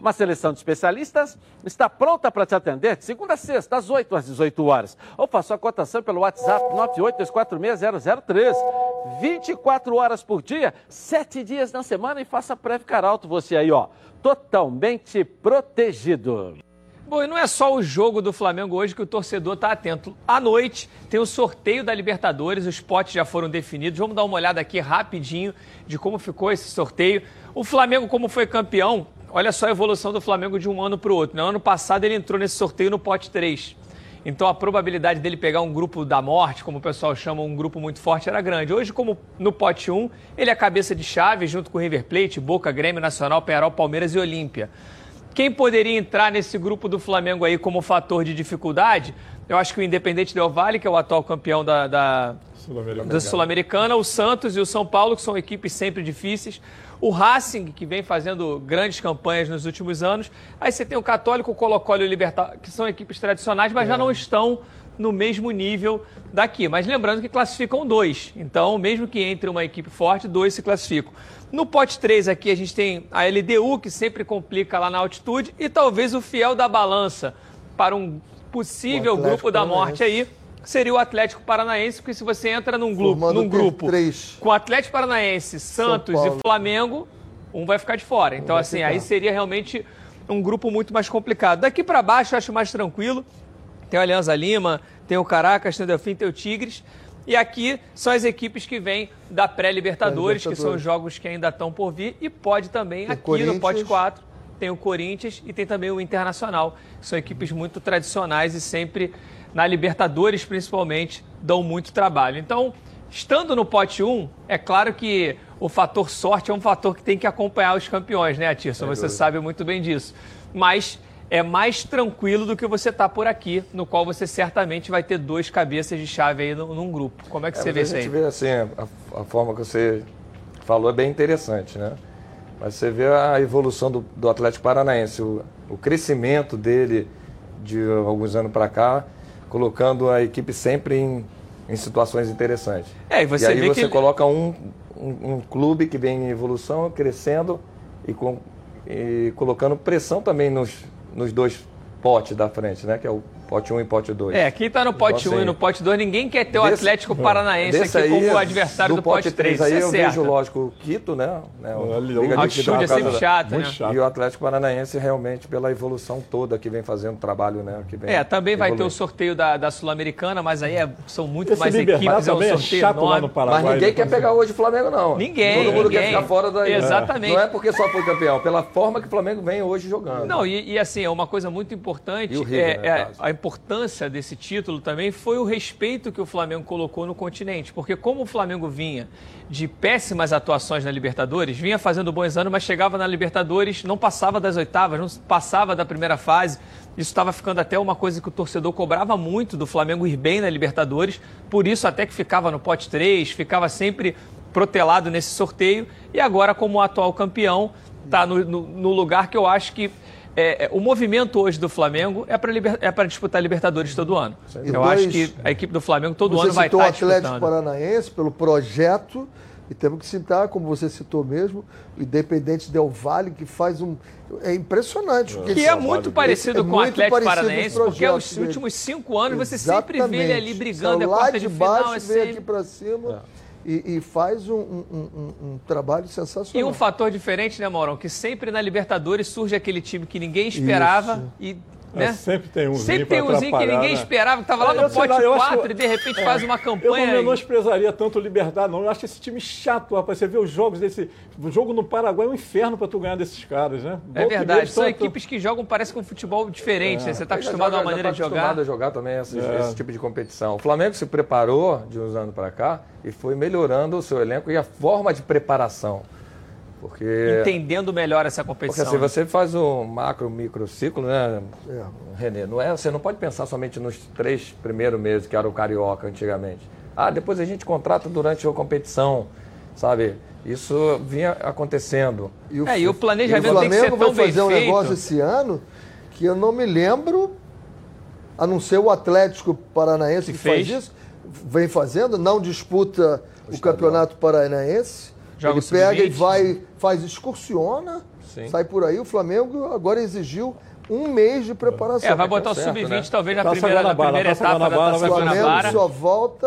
Uma seleção de especialistas está pronta para te atender de segunda a sexta, às 8 às 18 horas. Ou faça a cotação pelo WhatsApp 982460013. 24 horas por dia, 7 dias na semana e faça Previcar Alto você aí, ó. Totalmente protegido. Bom, e não é só o jogo do Flamengo hoje que o torcedor está atento. À noite tem o sorteio da Libertadores, os potes já foram definidos. Vamos dar uma olhada aqui rapidinho de como ficou esse sorteio. O Flamengo, como foi campeão, olha só a evolução do Flamengo de um ano para o outro. No ano passado ele entrou nesse sorteio no pote 3. Então a probabilidade dele pegar um grupo da morte, como o pessoal chama, um grupo muito forte, era grande. Hoje, como no pote 1, ele é cabeça de chave junto com River Plate, Boca, Grêmio, Nacional, Penharol, Palmeiras e Olímpia. Quem poderia entrar nesse grupo do Flamengo aí como fator de dificuldade? Eu acho que o Independente Del Valle, que é o atual campeão da, da, Sul-Americana, o Santos e o São Paulo, que são equipes sempre difíceis. O Racing, que vem fazendo grandes campanhas nos últimos anos. Aí você tem o Católico, o Colo-Colo e o Libertar, que são equipes tradicionais, mas já não estão no mesmo nível daqui. Mas lembrando que classificam dois. Então, mesmo que entre uma equipe forte, dois se classificam. No pote 3 aqui a gente tem a LDU, que sempre complica lá na altitude, e talvez o fiel da balança para um possível grupo da morte aí seria o Atlético Paranaense, porque se você entra num grupo, Formando num grupo três. com Atlético Paranaense, Santos e Flamengo, um vai ficar de fora. Então, assim, ficar. aí seria realmente um grupo muito mais complicado. Daqui para baixo eu acho mais tranquilo. Tem o Alianza Lima, tem o Caracas, tem o Delfim, tem o Tigres. E aqui são as equipes que vêm da pré-Libertadores, que são os jogos que ainda estão por vir. E pode também, Tem aqui no pote 4, tem o Corinthians e tem também o Internacional, que são equipes muito tradicionais e sempre, na Libertadores principalmente, dão muito trabalho. Então, estando no pote 1, é claro que o fator sorte é um fator que tem que acompanhar os campeões, né, Atirson? Você sabe muito bem disso. Mas é mais tranquilo do que você tá por aqui, no qual você certamente vai ter dois cabeças de chave aí num, grupo. Como é que É, você vê a isso aí? gente vê assim, a, a forma que você falou é bem interessante, né? Mas você vê a evolução do, do Atlético Paranaense, o, o crescimento dele de alguns anos para cá, colocando a equipe sempre em, em situações interessantes. É, e você aí vê você coloca um, um, um clube que vem em evolução, crescendo e, com, e colocando pressão também nos, nos dois potes da frente, né? Que é o Pote 1 e pote 2. É, quem tá no pote 1 um e no pote 2, ninguém quer ter o desse, Atlético Paranaense aqui aí, como adversário do, do pote 3. Aí é eu certo. vejo, lógico, o Quito, né? né o Liga a altitude é sempre chato, né? Chato. E o Atlético Paranaense realmente pela evolução toda que vem fazendo trabalho, né? Que vem é, também vai ter o sorteio da, da Sul-Americana, mas aí é, são muito Esse mais equipes, é um sorteio é enorme. Paraguai, mas ninguém quer pegar hoje o Flamengo, não. Ninguém. Todo mundo ninguém. quer ficar fora daí. Exatamente. Não é porque só foi campeão, pela forma que o Flamengo vem hoje jogando. Não, e, e assim, é uma coisa muito importante, River, é, né, é importância desse título também foi o respeito que o Flamengo colocou no continente. Porque como o Flamengo vinha de péssimas atuações na Libertadores, vinha fazendo bons anos, mas chegava na Libertadores, não passava das oitavas, não passava da primeira fase. Isso estava ficando até uma coisa que o torcedor cobrava muito do Flamengo ir bem na Libertadores, por isso até que ficava no pote 3, ficava sempre protelado nesse sorteio. E agora, como atual campeão, está no, no, no lugar que eu acho que é, é, o movimento hoje do Flamengo é para é disputar Libertadores todo ano. E Eu dois, acho que a equipe do Flamengo todo ano vai estar tá disputando. o Atlético Paranaense pelo projeto e temos que citar, como você citou mesmo, o Independente Del Vale, que faz um. É impressionante. É. Que é muito parecido é com o Atlético Paranaense, porque os dele. últimos cinco anos você sempre vê ele ali brigando, é lá de, de baixo, final, é sempre... aqui para cima. É e, e faz um, um, um, um, trabalho sensacional. E um fator diferente, né, Maurão? Que sempre na Libertadores surge aquele time que ninguém esperava Isso. e né? É, sempre tem umzinho Sempre tem umzinho que ninguém né? esperava, que estava lá no pote lá, 4 acho, e de repente é, faz uma campanha. Eu não menosprezaria tanto o Liberdade, não. Eu acho esse time chato, rapaz. Você vê os jogos desse. O jogo no Paraguai é um inferno para tu ganhar desses caras, né? É verdade. São tanto... equipes que jogam, parece com um futebol diferente. É. Né? Você está acostumado a uma maneira tá de jogar. acostumado a jogar também esse, é. esse tipo de competição. O Flamengo se preparou de uns anos para cá e foi melhorando o seu elenco e a forma de preparação. Porque, Entendendo melhor essa competição. Porque se assim, você faz o macro, micro ciclo, né, é. Renê? Não é, você não pode pensar somente nos três primeiros meses, que era o Carioca antigamente. Ah, depois a gente contrata durante a competição, sabe? Isso vinha acontecendo. E o, é, e o planejamento e o tem que ser tão vai fazer um feito. negócio esse ano que eu não me lembro, a não ser o Atlético Paranaense que, que faz isso, vem fazendo, não disputa o, o Campeonato Paranaense Joga ele pega e vai, faz excursiona, Sim. sai por aí. O Flamengo agora exigiu um mês de preparação. É, vai botar tá o sub-20 né? talvez na Taça primeira, na primeira etapa da Taça Guanabara. só volta...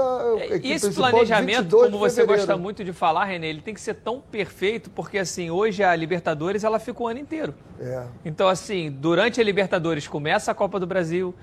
E esse planejamento, como você gosta muito de falar, René, ele tem que ser tão perfeito, porque assim, hoje a Libertadores ela fica o ano inteiro. É. Então assim, durante a Libertadores começa a Copa do Brasil,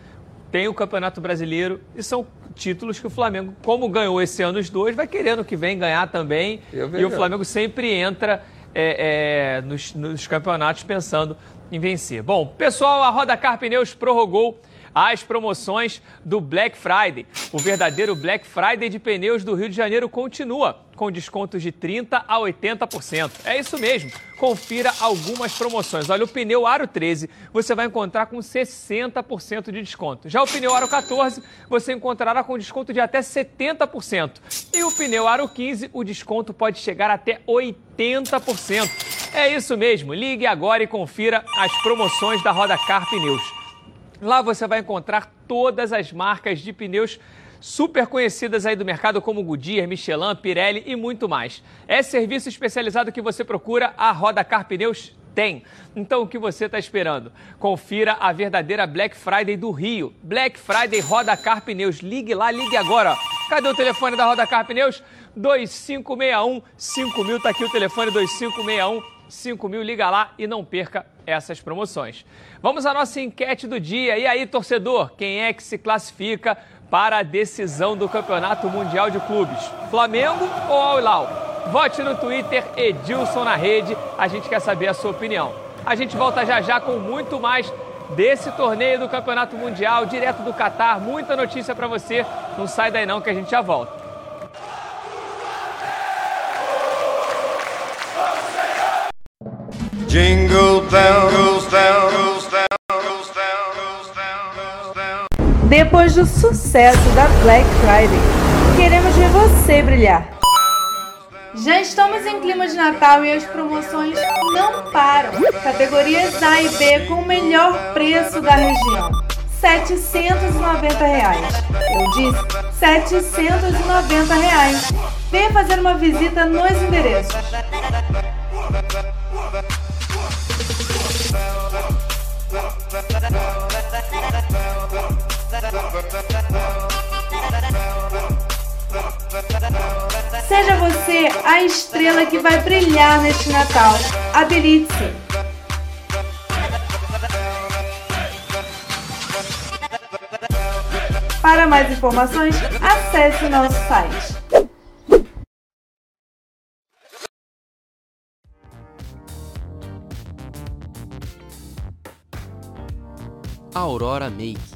tem o Campeonato Brasileiro e são títulos que o Flamengo, como ganhou esse ano os dois, vai querendo que vem ganhar também. E o Flamengo sempre entra é, é, nos, nos campeonatos pensando em vencer. Bom, pessoal, a Roda Car Pneus prorrogou as promoções do Black Friday. O verdadeiro Black Friday de pneus do Rio de Janeiro continua, com descontos de 30% a 80%. É isso mesmo. Confira algumas promoções. Olha, o pneu Aro 13 você vai encontrar com 60% de desconto. Já o pneu Aro 14 você encontrará com desconto de até 70%. E o pneu Aro 15, o desconto pode chegar até 80%. É isso mesmo. Ligue agora e confira as promoções da Roda Car Pneus. Lá você vai encontrar todas as marcas de pneus super conhecidas aí do mercado como Goodyear, Michelin, Pirelli e muito mais. É serviço especializado que você procura, a Roda Car Pneus tem. Então o que você está esperando? Confira a verdadeira Black Friday do Rio. Black Friday Roda Car Pneus. Ligue lá, ligue agora. Cadê o telefone da Roda Car Pneus? 2561 5000, tá aqui o telefone 2561 5000, liga lá e não perca essas promoções. Vamos à nossa enquete do dia. E aí, torcedor, quem é que se classifica para a decisão do Campeonato Mundial de Clubes? Flamengo ou Al Hilal? Vote no Twitter Edilson na rede. A gente quer saber a sua opinião. A gente volta já já com muito mais desse torneio do Campeonato Mundial, direto do Catar. Muita notícia para você. Não sai daí não que a gente já volta. Jingle bells, bells, Depois do sucesso da Black Friday, queremos ver você brilhar. Já estamos em clima de Natal e as promoções não param. Categorias A e B com o melhor preço da região. 790 reais. Eu disse 790 reais. Venha fazer uma visita nos endereços. Seja você a estrela que vai brilhar neste Natal. Habilite-se! Para mais informações, acesse o nosso site. Aurora Make.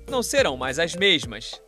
não serão mais as mesmas.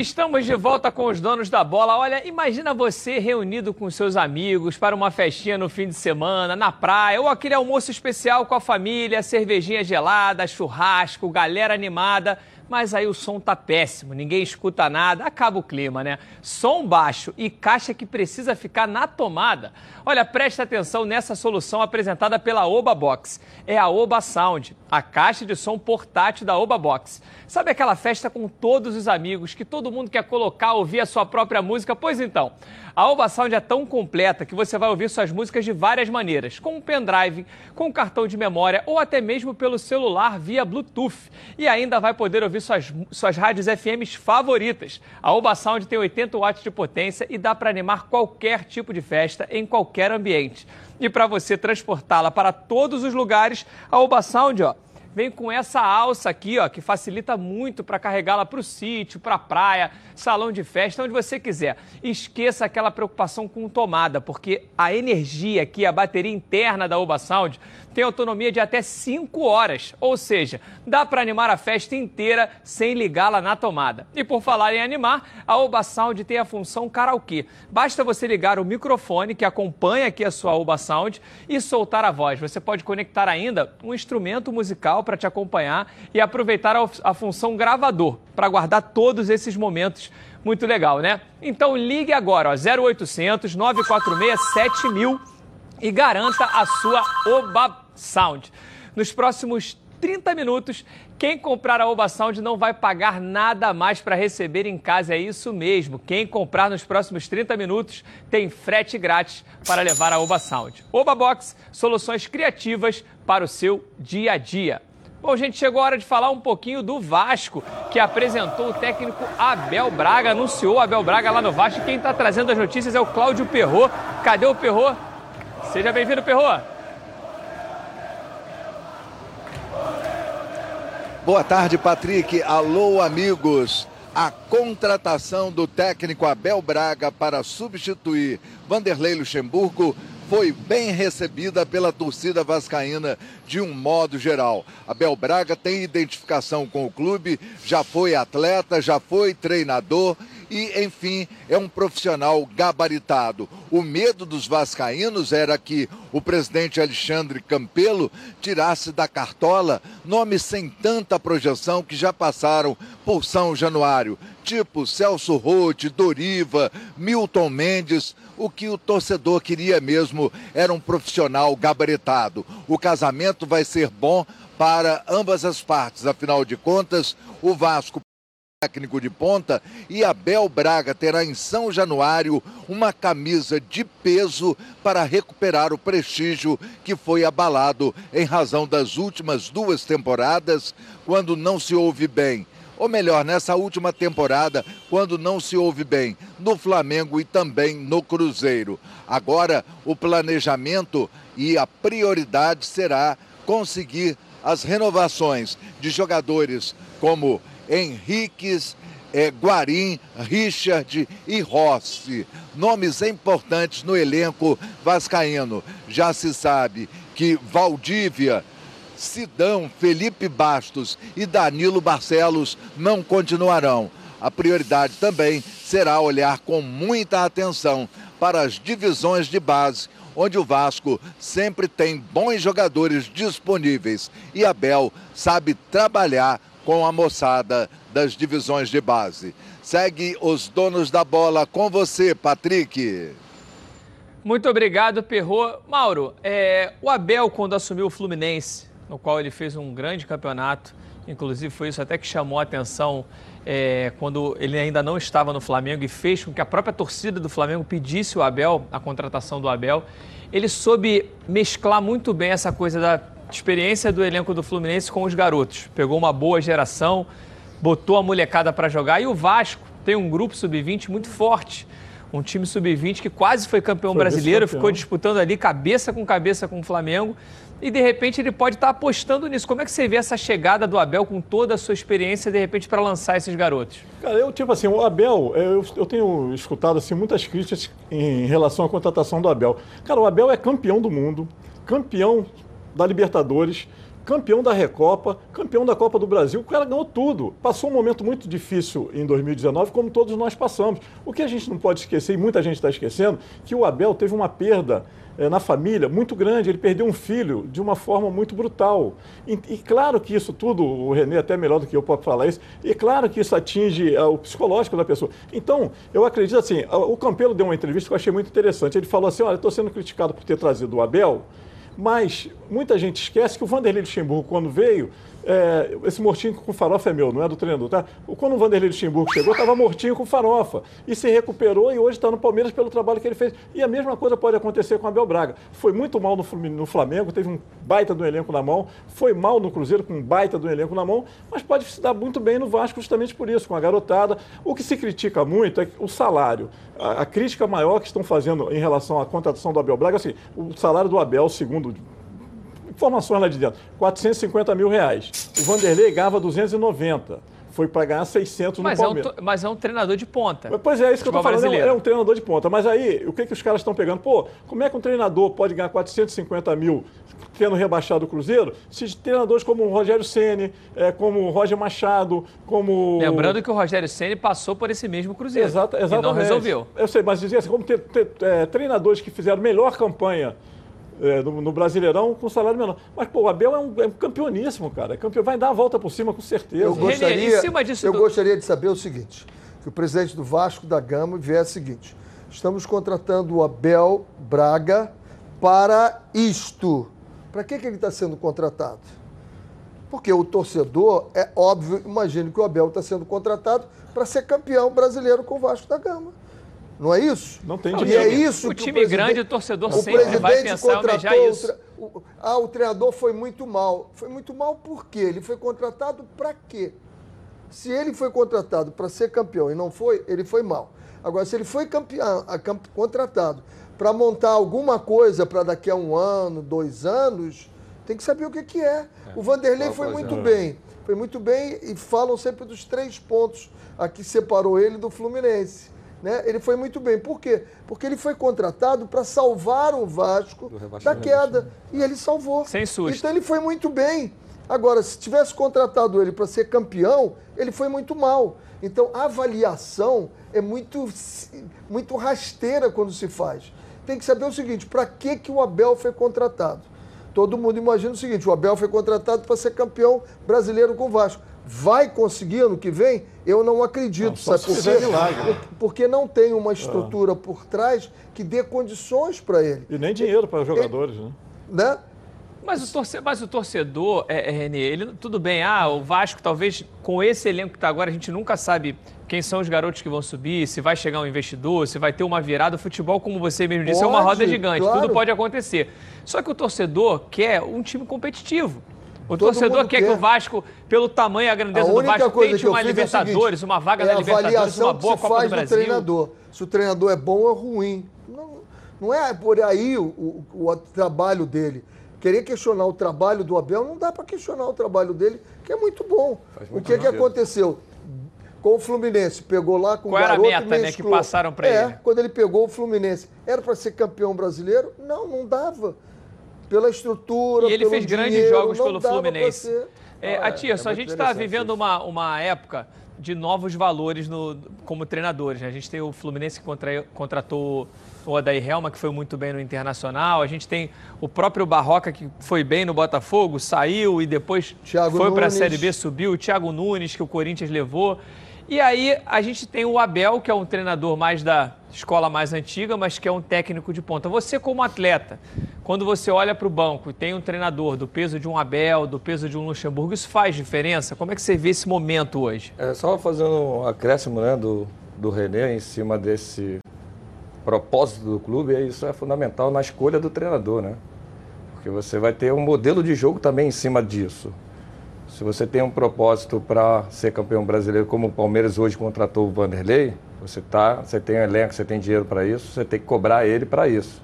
Estamos de volta com os donos da bola. Olha, imagina você reunido com seus amigos para uma festinha no fim de semana, na praia, ou aquele almoço especial com a família, cervejinha gelada, churrasco, galera animada mas aí o som tá péssimo, ninguém escuta nada, acaba o clima, né? Som baixo e caixa que precisa ficar na tomada. Olha, presta atenção nessa solução apresentada pela Oba Box. É a Oba Sound, a caixa de som portátil da Oba Box. Sabe aquela festa com todos os amigos que todo mundo quer colocar, ouvir a sua própria música? Pois então, a Oba Sound é tão completa que você vai ouvir suas músicas de várias maneiras, com um pendrive, com um cartão de memória ou até mesmo pelo celular via Bluetooth. E ainda vai poder ouvir suas, suas rádios FMs favoritas. A Oba Sound tem 80 watts de potência e dá para animar qualquer tipo de festa em qualquer ambiente. E para você transportá-la para todos os lugares, a Oba Sound, ó, vem com essa alça aqui, ó, que facilita muito para carregá-la para o sítio, para a praia, salão de festa, onde você quiser. Esqueça aquela preocupação com tomada, porque a energia aqui, a bateria interna da Oba Sound, tem autonomia de até 5 horas, ou seja, dá para animar a festa inteira sem ligá-la na tomada. E por falar em animar, a Oba Sound tem a função karaokê. Basta você ligar o microfone que acompanha aqui a sua Oba Sound e soltar a voz. Você pode conectar ainda um instrumento musical para te acompanhar e aproveitar a, a função gravador para guardar todos esses momentos muito legal, né? Então ligue agora, ó, 0800 946 7000 e garanta a sua Oba Sound. Nos próximos 30 minutos, quem comprar a Oba Sound não vai pagar nada mais para receber em casa, é isso mesmo. Quem comprar nos próximos 30 minutos tem frete grátis para levar a Oba Sound. Oba Box, soluções criativas para o seu dia a dia. Bom, gente, chegou a hora de falar um pouquinho do Vasco, que apresentou o técnico Abel Braga, anunciou Abel Braga lá no Vasco. Quem está trazendo as notícias é o Cláudio Perrot. Cadê o Perrot? Seja bem-vindo, Perrot. Boa tarde, Patrick. Alô, amigos. A contratação do técnico Abel Braga para substituir Vanderlei Luxemburgo foi bem recebida pela torcida vascaína de um modo geral. Abel Braga tem identificação com o clube, já foi atleta, já foi treinador e, enfim, é um profissional gabaritado. O medo dos vascaínos era que o presidente Alexandre Campelo tirasse da cartola nomes sem tanta projeção que já passaram por São Januário, tipo Celso Roth, Doriva, Milton Mendes. O que o torcedor queria mesmo era um profissional gabaritado. O casamento vai ser bom para ambas as partes, afinal de contas, o Vasco técnico de ponta e Abel Braga terá em São Januário uma camisa de peso para recuperar o prestígio que foi abalado em razão das últimas duas temporadas, quando não se ouve bem. Ou melhor, nessa última temporada, quando não se ouve bem no Flamengo e também no Cruzeiro. Agora, o planejamento e a prioridade será conseguir as renovações de jogadores como Henriques, é, Guarim, Richard e Rossi. Nomes importantes no elenco vascaíno. Já se sabe que Valdívia, Sidão, Felipe Bastos e Danilo Barcelos não continuarão. A prioridade também será olhar com muita atenção para as divisões de base, onde o Vasco sempre tem bons jogadores disponíveis e Abel sabe trabalhar com a moçada das divisões de base. Segue os donos da bola com você, Patrick. Muito obrigado, Perro. Mauro, é, o Abel, quando assumiu o Fluminense, no qual ele fez um grande campeonato, inclusive foi isso até que chamou a atenção é, quando ele ainda não estava no Flamengo e fez com que a própria torcida do Flamengo pedisse o Abel, a contratação do Abel. Ele soube mesclar muito bem essa coisa da experiência do elenco do Fluminense com os garotos. Pegou uma boa geração, botou a molecada para jogar e o Vasco tem um grupo sub-20 muito forte. Um time sub-20 que quase foi campeão foi brasileiro, ficou disputando ali cabeça com cabeça com o Flamengo. E de repente ele pode estar tá apostando nisso. Como é que você vê essa chegada do Abel com toda a sua experiência, de repente, para lançar esses garotos? Cara, eu, tipo assim, o Abel, eu, eu tenho escutado assim, muitas críticas em relação à contratação do Abel. Cara, o Abel é campeão do mundo, campeão da Libertadores, campeão da Recopa, campeão da Copa do Brasil, o cara ganhou tudo. Passou um momento muito difícil em 2019, como todos nós passamos. O que a gente não pode esquecer, e muita gente está esquecendo, que o Abel teve uma perda é, na família muito grande. Ele perdeu um filho de uma forma muito brutal. E, e, claro que isso tudo, o Renê até melhor do que eu pode falar isso, e claro que isso atinge uh, o psicológico da pessoa. Então, eu acredito assim, o Campelo deu uma entrevista que eu achei muito interessante. Ele falou assim, olha, estou sendo criticado por ter trazido o Abel, mas muita gente esquece que o Vanderlei Luxemburgo, quando veio, é, esse mortinho com farofa é meu, não é do treinador, tá? Quando o Vanderlei Luxemburgo chegou, estava mortinho com farofa. E se recuperou e hoje está no Palmeiras pelo trabalho que ele fez. E a mesma coisa pode acontecer com Abel Braga. Foi muito mal no Flamengo, teve um baita do elenco na mão. Foi mal no Cruzeiro, com um baita do elenco na mão. Mas pode se dar muito bem no Vasco justamente por isso, com a garotada. O que se critica muito é o salário. A, a crítica maior que estão fazendo em relação à contratação do Abel Braga, assim, o salário do Abel, segundo informações lá de dentro, 450 mil reais. O Vanderlei ganhava 290. foi para ganhar 600 mas no Palmeiras. É um, mas é um treinador de ponta. Pois é, isso que eu tô falando, é um treinador de ponta. Mas aí, o que, que os caras estão pegando? Pô, como é que um treinador pode ganhar 450 mil tendo rebaixado o Cruzeiro, se treinadores como o Rogério Ceni, é, como o Roger Machado, como... Lembrando que o Rogério Ceni passou por esse mesmo Cruzeiro Exato, exatamente. e não resolveu. Eu sei, mas dizia assim, como ter, ter é, treinadores que fizeram melhor campanha é, no, no, Brasileirão com salário menor. Mas, pô, o Abel é um, é um campeoníssimo, cara. É campeão, vai dar a volta por cima, com certeza. Eu gostaria, eu do... gostaria de saber o seguinte, que o presidente do Vasco da Gama viesse o seguinte, estamos contratando o Abel Braga para isto. Para que, que ele está sendo contratado? Porque o torcedor, é óbvio, imagine que o Abel está sendo contratado para ser campeão brasileiro com o Vasco da Gama. Não é isso? Não tem dinheiro. E é isso o time o grande, o torcedor o sempre vai pensar almejar isso. O, ah, o treinador foi muito mal. Foi muito mal por quê? Ele foi contratado para quê? Se ele foi contratado para ser campeão e não foi, ele foi mal. Agora, se ele foi campeão, a, contratado para montar alguma coisa para daqui a um ano, dois anos, tem que saber o que, que é. é. O Vanderlei foi muito é. bem. Foi muito bem e falam sempre dos três pontos a que separou ele do Fluminense. Né? Ele foi muito bem. Por quê? Porque ele foi contratado para salvar o Vasco da queda. E ele salvou. Sem susto. Então ele foi muito bem. Agora, se tivesse contratado ele para ser campeão, ele foi muito mal. Então a avaliação é muito, muito rasteira quando se faz. Tem que saber o seguinte: para que, que o Abel foi contratado? Todo mundo imagina o seguinte: o Abel foi contratado para ser campeão brasileiro com o Vasco vai conseguir ano que vem? Eu não acredito, não, sabe por quê? Milagre. Porque não tem uma estrutura por trás que dê condições para ele. E nem dinheiro para os jogadores, ele, né? né? Mas o torcedor, mas o torcedor é, é, Renê, ele, tudo bem, ah, o Vasco talvez com esse elenco que está agora, a gente nunca sabe quem são os garotos que vão subir, se vai chegar um investidor, se vai ter uma virada. O futebol, como você mesmo disse, pode, é uma roda gigante, claro. tudo pode acontecer. Só que o torcedor quer um time competitivo. O Todo torcedor quer, quer, que o Vasco, pelo tamanho e a grandeza a do Vasco, tente uma Libertadores, é uma vaga é na Libertadores, uma boa Copa do Brasil. treinador. Se o treinador é bom ou ruim. Não, não é por aí o, o, o, trabalho dele. Querer questionar o trabalho do Abel, não dá para questionar o trabalho dele, que é muito bom. Muito o que, que aconteceu? Com o Fluminense, pegou lá com Qual o garoto... Qual era a meta né, que passaram para é, ele? quando ele pegou o Fluminense. Era para ser campeão brasileiro? Não, não dava pela estrutura. E ele fez dinheiro, grandes jogos pelo Fluminense. É, ah, a tia, é, só a gente está vivendo uma, uma época de novos valores no, como treinadores. Né? A gente tem o Fluminense que contra, contratou o Adair Helma, que foi muito bem no Internacional. A gente tem o próprio Barroca, que foi bem no Botafogo, saiu e depois Thiago foi para a Série B, subiu. O Thiago Nunes, que o Corinthians levou. E aí a gente tem o Abel, que é um treinador mais da escola mais antiga, mas que é um técnico de ponta. Você como atleta, quando você olha para o banco e tem um treinador do peso de um Abel, do peso de um Luxemburgo, isso faz diferença? Como é que você vê esse momento hoje? É, só fazendo um acréscimo né, do, do René em cima desse propósito do clube, isso é fundamental na escolha do treinador, né? Porque você vai ter um modelo de jogo também em cima disso. Se você tem um propósito para ser campeão brasileiro, como o Palmeiras hoje contratou o Vanderlei, você, tá, você tem um elenco, você tem dinheiro para isso, você tem que cobrar ele para isso.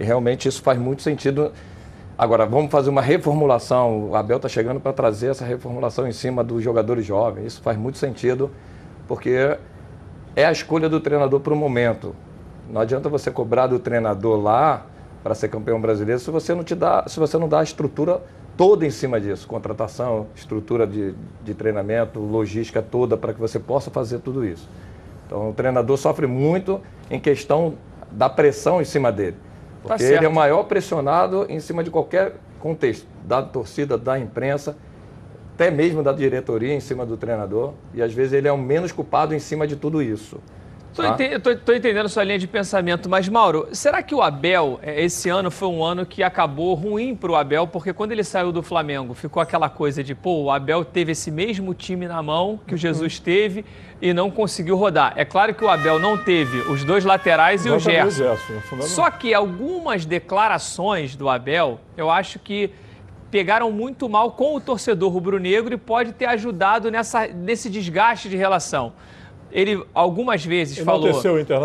E realmente isso faz muito sentido. Agora, vamos fazer uma reformulação. O Abel está chegando para trazer essa reformulação em cima dos jogadores jovens. Isso faz muito sentido, porque é a escolha do treinador para o momento. Não adianta você cobrar do treinador lá para ser campeão brasileiro se você não te dá, se você não dá a estrutura toda em cima disso, contratação, estrutura de, de treinamento, logística toda para que você possa fazer tudo isso. Então o treinador sofre muito em questão da pressão em cima dele. Tá porque tá ele é o maior pressionado em cima de qualquer contexto, da torcida, da imprensa, até mesmo da diretoria em cima do treinador. E às vezes ele é o menos culpado em cima de tudo isso. Estou tá? entendendo sua linha de pensamento, mas Mauro, será que o Abel, é, esse ano foi um ano que acabou ruim para o Abel, porque quando ele saiu do Flamengo, ficou aquela coisa de, pô, o Abel teve esse mesmo time na mão que o uhum. Jesus teve e não conseguiu rodar. É claro que o Abel não teve os dois laterais e o Gerson. É Só que algumas declarações do Abel, eu acho que pegaram muito mal com o torcedor rubro-negro e pode ter ajudado nessa, nesse desgaste de relação. Ele algumas vezes falou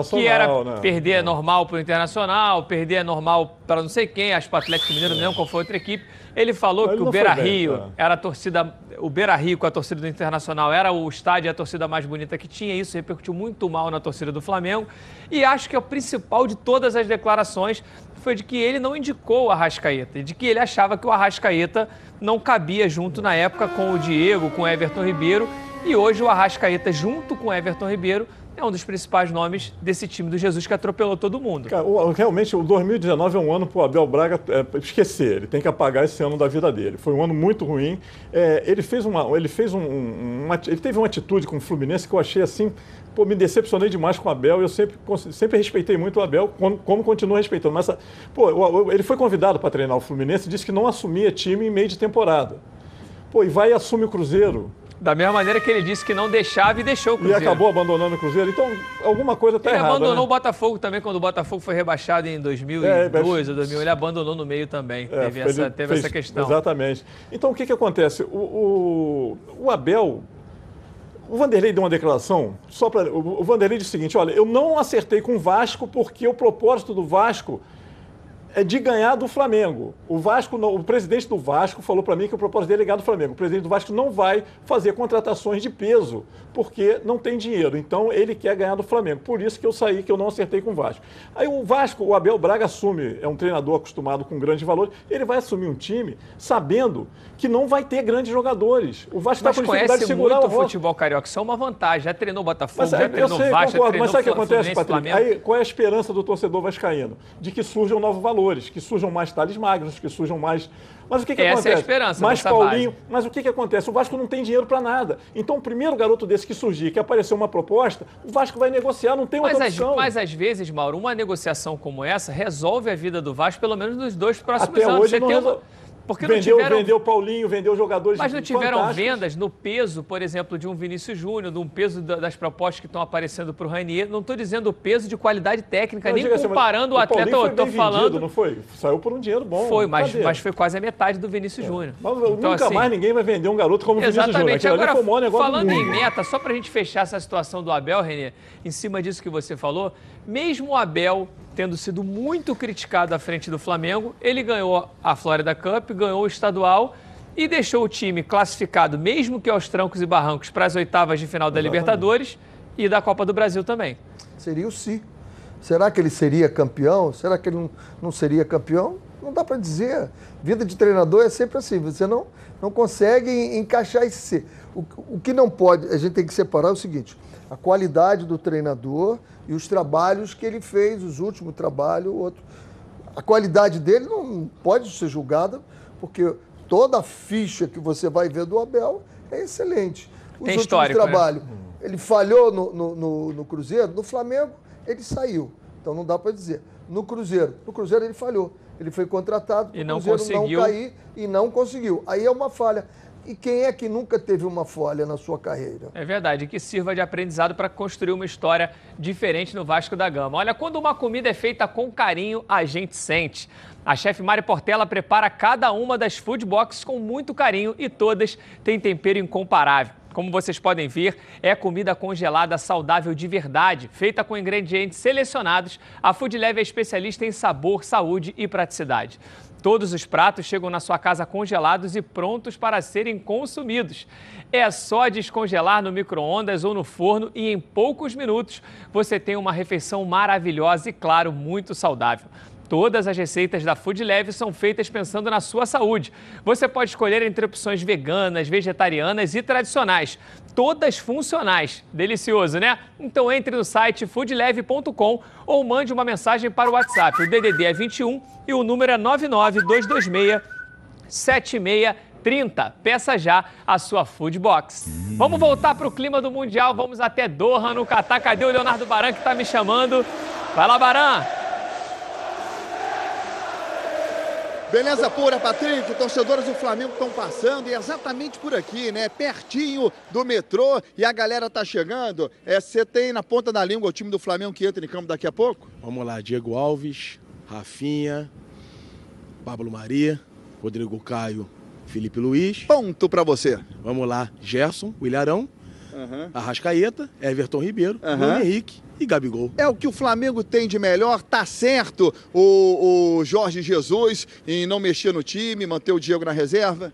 que era né? perder é normal para o Internacional, perder é normal para não sei quem, acho que o Atlético Mineiro não qual foi outra equipe. Ele falou que o Beira Rio bem, era a torcida, o Beira Rio com a torcida do Internacional era o estádio e a torcida mais bonita que tinha. Isso repercutiu muito mal na torcida do Flamengo. E acho que é o principal de todas as declarações foi de que ele não indicou o Arrascaeta, de que ele achava que o Arrascaeta não cabia junto na época com o Diego, com o Everton Ribeiro e hoje o Arrascaeta, junto com Everton Ribeiro, é um dos principais nomes desse time do Jesus que atropelou todo mundo. Cara, realmente, o 2019 é um ano para o Abel Braga é, esquecer. Ele tem que apagar esse ano da vida dele. Foi um ano muito ruim. É, ele fez uma, ele fez um, uma, ele teve uma atitude com o Fluminense que eu achei assim, pô, me decepcionei demais com o Abel. Eu sempre, sempre respeitei muito o Abel, como, como continuo respeitando. Mas, pô, ele foi convidado para treinar o Fluminense e disse que não assumia time em meio de temporada. Pô, e vai e assume o Cruzeiro. Da mesma maneira que ele disse que não deixava e deixou o Cruzeiro. E acabou abandonando o Cruzeiro. Então, alguma coisa está errada. Ele abandonou né? o Botafogo também, quando o Botafogo foi rebaixado em 2002 é, ou 2000. Ele abandonou no meio também. É, teve, essa, teve fez, essa questão. Exatamente. Então, o que, que acontece? O, o, o Abel o Vanderlei deu uma declaração, só para. O Vanderlei disse o seguinte: olha, eu não acertei com o Vasco porque o propósito do Vasco de ganhar do Flamengo. O Vasco, o presidente do Vasco falou para mim que o propósito dele é ganhar do Flamengo. O presidente do Vasco não vai fazer contratações de peso porque não tem dinheiro. Então ele quer ganhar do Flamengo. Por isso que eu saí, que eu não acertei com o Vasco. Aí o Vasco, o Abel Braga assume, é um treinador acostumado com grandes valores, ele vai assumir um time sabendo que não vai ter grandes jogadores. O Vasco está com dificuldade de segurar muito o futebol carioca, isso é uma vantagem. Já treinou o Botafogo, mas, já treinou sei, Vasco, concordo, Mas sabe o que acontece, Patrícia? Aí qual é a esperança do torcedor vascaíno? De que surjam novos valores, que surjam mais Thales Magnos, que surjam mais mas o que, que Essa acontece? é a esperança. Mais Paulinho. Base. Mas o que, que acontece? O Vasco não tem dinheiro para nada. Então, o primeiro garoto desse que surgir, que aparecer uma proposta, o Vasco vai negociar, não tem outra mas opção. Às, mas às vezes, Mauro, uma negociação como essa resolve a vida do Vasco, pelo menos nos dois próximos Até anos. Hoje Você não tem resol... porque vendeu, não tiveram... vendeu Paulinho, vendeu jogadores Mas não tiveram vendas no peso, por exemplo, de um Vinícius Júnior, um peso das propostas que estão aparecendo para o Rainier. Não estou dizendo o peso de qualidade técnica, não, nem assim, comparando o atleta. Eu estou falando. Vendido, não foi? Saiu por um dinheiro bom. Foi, mas, mas foi quase a metade do Vinícius é. Júnior. Então, nunca assim, mais ninguém vai vender um garoto como o Vinícius Júnior. Exatamente. Agora, falando em meta, só para a gente fechar essa situação do Abel, Renê, em cima disso que você falou, mesmo o Abel tendo sido muito criticado à frente do Flamengo, ele ganhou a Florida Cup, ganhou o estadual e deixou o time classificado, mesmo que aos trancos e barrancos, para as oitavas de final da Exatamente. Libertadores e da Copa do Brasil também. Seria o si. Será que ele seria campeão? Será que ele não, não seria campeão? Não dá para dizer. Vida de treinador é sempre assim. Você não, não consegue encaixar esse si. O, o que não pode, a gente tem que separar é o seguinte: a qualidade do treinador e os trabalhos que ele fez, os últimos trabalhos, o outro. A qualidade dele não pode ser julgada, porque toda a ficha que você vai ver do Abel é excelente. Os Tem últimos trabalhos, né? ele falhou no, no, no, no, Cruzeiro, no Flamengo ele saiu. Então não dá para dizer. No Cruzeiro, no Cruzeiro ele falhou. Ele foi contratado para o Cruzeiro conseguiu. não cair e não conseguiu. Aí é uma falha. E quem é que nunca teve uma folha na sua carreira? É verdade, que sirva de aprendizado para construir uma história diferente no Vasco da Gama. Olha, quando uma comida é feita com carinho, a gente sente. A chefe Mari Portela prepara cada uma das food boxes com muito carinho e todas têm tempero incomparável. Como vocês podem ver, é comida congelada saudável de verdade, feita com ingredientes selecionados. A Food Leve é especialista em sabor, saúde e praticidade. Todos os pratos chegam na sua casa congelados e prontos para serem consumidos. É só descongelar no micro-ondas ou no forno e em poucos minutos você tem uma refeição maravilhosa e, claro, muito saudável. Todas as receitas da Food Leve são feitas pensando na sua saúde. Você pode escolher entre opções veganas, vegetarianas e tradicionais. Todas funcionais. Delicioso, né? Então entre no site foodleve.com ou mande uma mensagem para o WhatsApp. O DDD é 21 e o número é 99226 7630. Peça já a sua Food Box. Vamos voltar para o clima do Mundial. Vamos até Doha, no Catar. Cadê o Leonardo Baran que está me chamando? Vai lá, Baran! Beleza pura, Patrick. Torcedores do Flamengo estão passando e é exatamente por aqui, né? Pertinho do metrô e a galera tá chegando. É, você tem na ponta da língua o time do Flamengo que entra em campo daqui a pouco? Vamos lá, Diego Alves, Rafinha, Pablo Maria, Rodrigo Caio, Felipe Luiz. Ponto para você. Vamos lá, Gerson, o Ilharão, uhum. Arrascaeta, Everton Ribeiro, uhum. Bruno Henrique e Gabigol. É o que o Flamengo tem de melhor, tá certo o, o Jorge Jesus em não mexer no time, manter o Diego na reserva?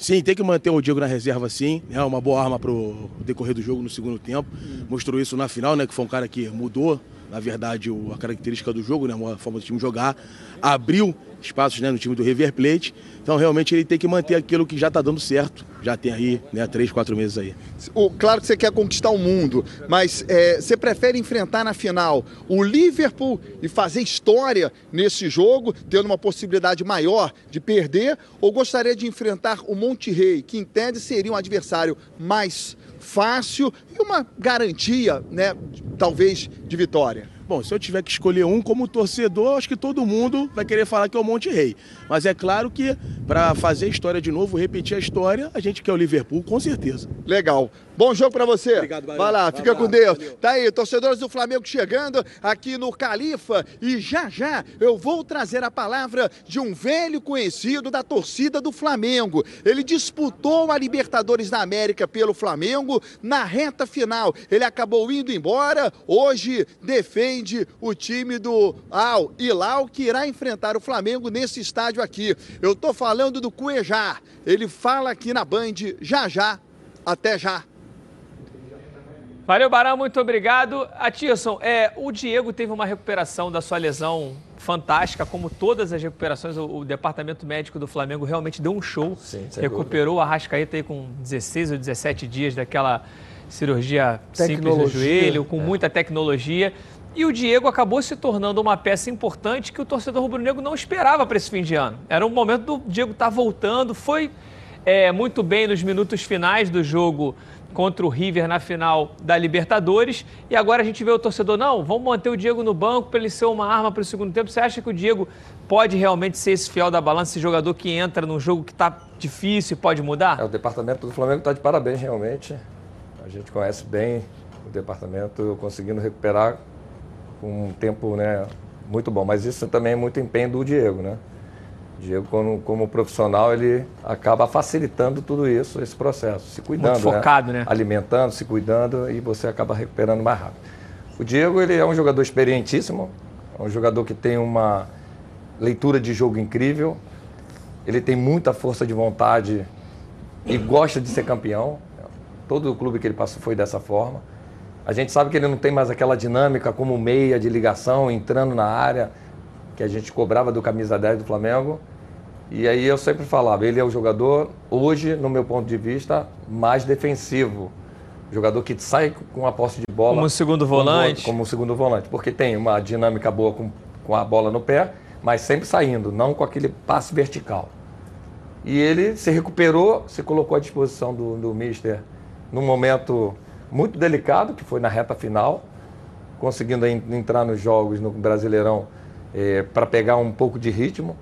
Sim, tem que manter o Diego na reserva sim. É uma boa arma para o decorrer do jogo no segundo tempo. Hum. Mostrou isso na final, né? Que foi um cara que mudou, na verdade, a característica do jogo, né? A forma do time jogar. Abriu espaços né, no time do River Plate. Então, realmente, ele tem que manter aquilo que já está dando certo. Já tem aí, né, três, quatro meses aí. O, claro que você quer conquistar o mundo, mas é, você prefere enfrentar na final o Liverpool e fazer história nesse jogo, tendo uma possibilidade maior de perder, ou gostaria de enfrentar o Monterrey, que em tese seria um adversário mais fácil e uma garantia, né, talvez, de vitória? Bom, se eu tiver que escolher um como torcedor, acho que todo mundo vai querer falar que é o Monte Rei. Mas é claro que para fazer a história de novo, repetir a história, a gente quer o Liverpool, com certeza. Legal. Bom jogo para você. Obrigado, valeu. Vai lá, fica com Deus. Valeu. Tá aí, torcedores do Flamengo chegando aqui no Califa e já já eu vou trazer a palavra de um velho conhecido da torcida do Flamengo. Ele disputou a Libertadores da América pelo Flamengo na reta final. Ele acabou indo embora, hoje defende o time do Al Hilal que irá enfrentar o Flamengo nesse estádio aqui. Eu tô falando do Cuejá. Ele fala aqui na Band já já. Até já. Valeu, Barão, muito obrigado. Atirson, é, o Diego teve uma recuperação da sua lesão fantástica, como todas as recuperações, o, o departamento médico do Flamengo realmente deu um show. Sim, Recuperou a Rascaeta aí com 16 ou 17 dias daquela cirurgia simples no joelho, com é. muita tecnologia. E o Diego acabou se tornando uma peça importante que o torcedor rubro-negro não esperava para esse fim de ano. Era um momento do Diego estar tá voltando, foi é, muito bem nos minutos finais do jogo contra o River na final da Libertadores. E agora a gente vê o torcedor, não, vamos manter o Diego no banco para ele ser uma arma para o segundo tempo. Você acha que o Diego pode realmente ser esse fiel da balança, esse jogador que entra num jogo que está difícil e pode mudar? É, o departamento do Flamengo está de parabéns, realmente. A gente conhece bem o departamento conseguindo recuperar com um tempo né, muito bom. Mas isso também é muito empenho do Diego, né? Diego, como, como profissional, ele acaba facilitando tudo isso, esse processo, se cuidando. Muito né? focado, né? né? Alimentando, se cuidando e você acaba recuperando mais rápido. O Diego, ele é um jogador experientíssimo, é um jogador que tem uma leitura de jogo incrível, ele tem muita força de vontade e gosta de ser campeão. Todo o clube que ele passou foi dessa forma. A gente sabe que ele não tem mais aquela dinâmica como meia de ligação, entrando na área, que a gente cobrava do camisa 10 do Flamengo. E aí eu sempre falava, ele é o jogador, hoje, no meu ponto de vista, mais defensivo. Jogador que sai com a posse de bola. Como segundo volante. Como, como segundo volante, porque tem uma dinâmica boa com, com a bola no pé, mas sempre saindo, não com aquele passe vertical. E ele se recuperou, se colocou à disposição do, do Mister num momento muito delicado, que foi na reta final, conseguindo entrar nos jogos no Brasileirão é, para pegar um pouco de ritmo.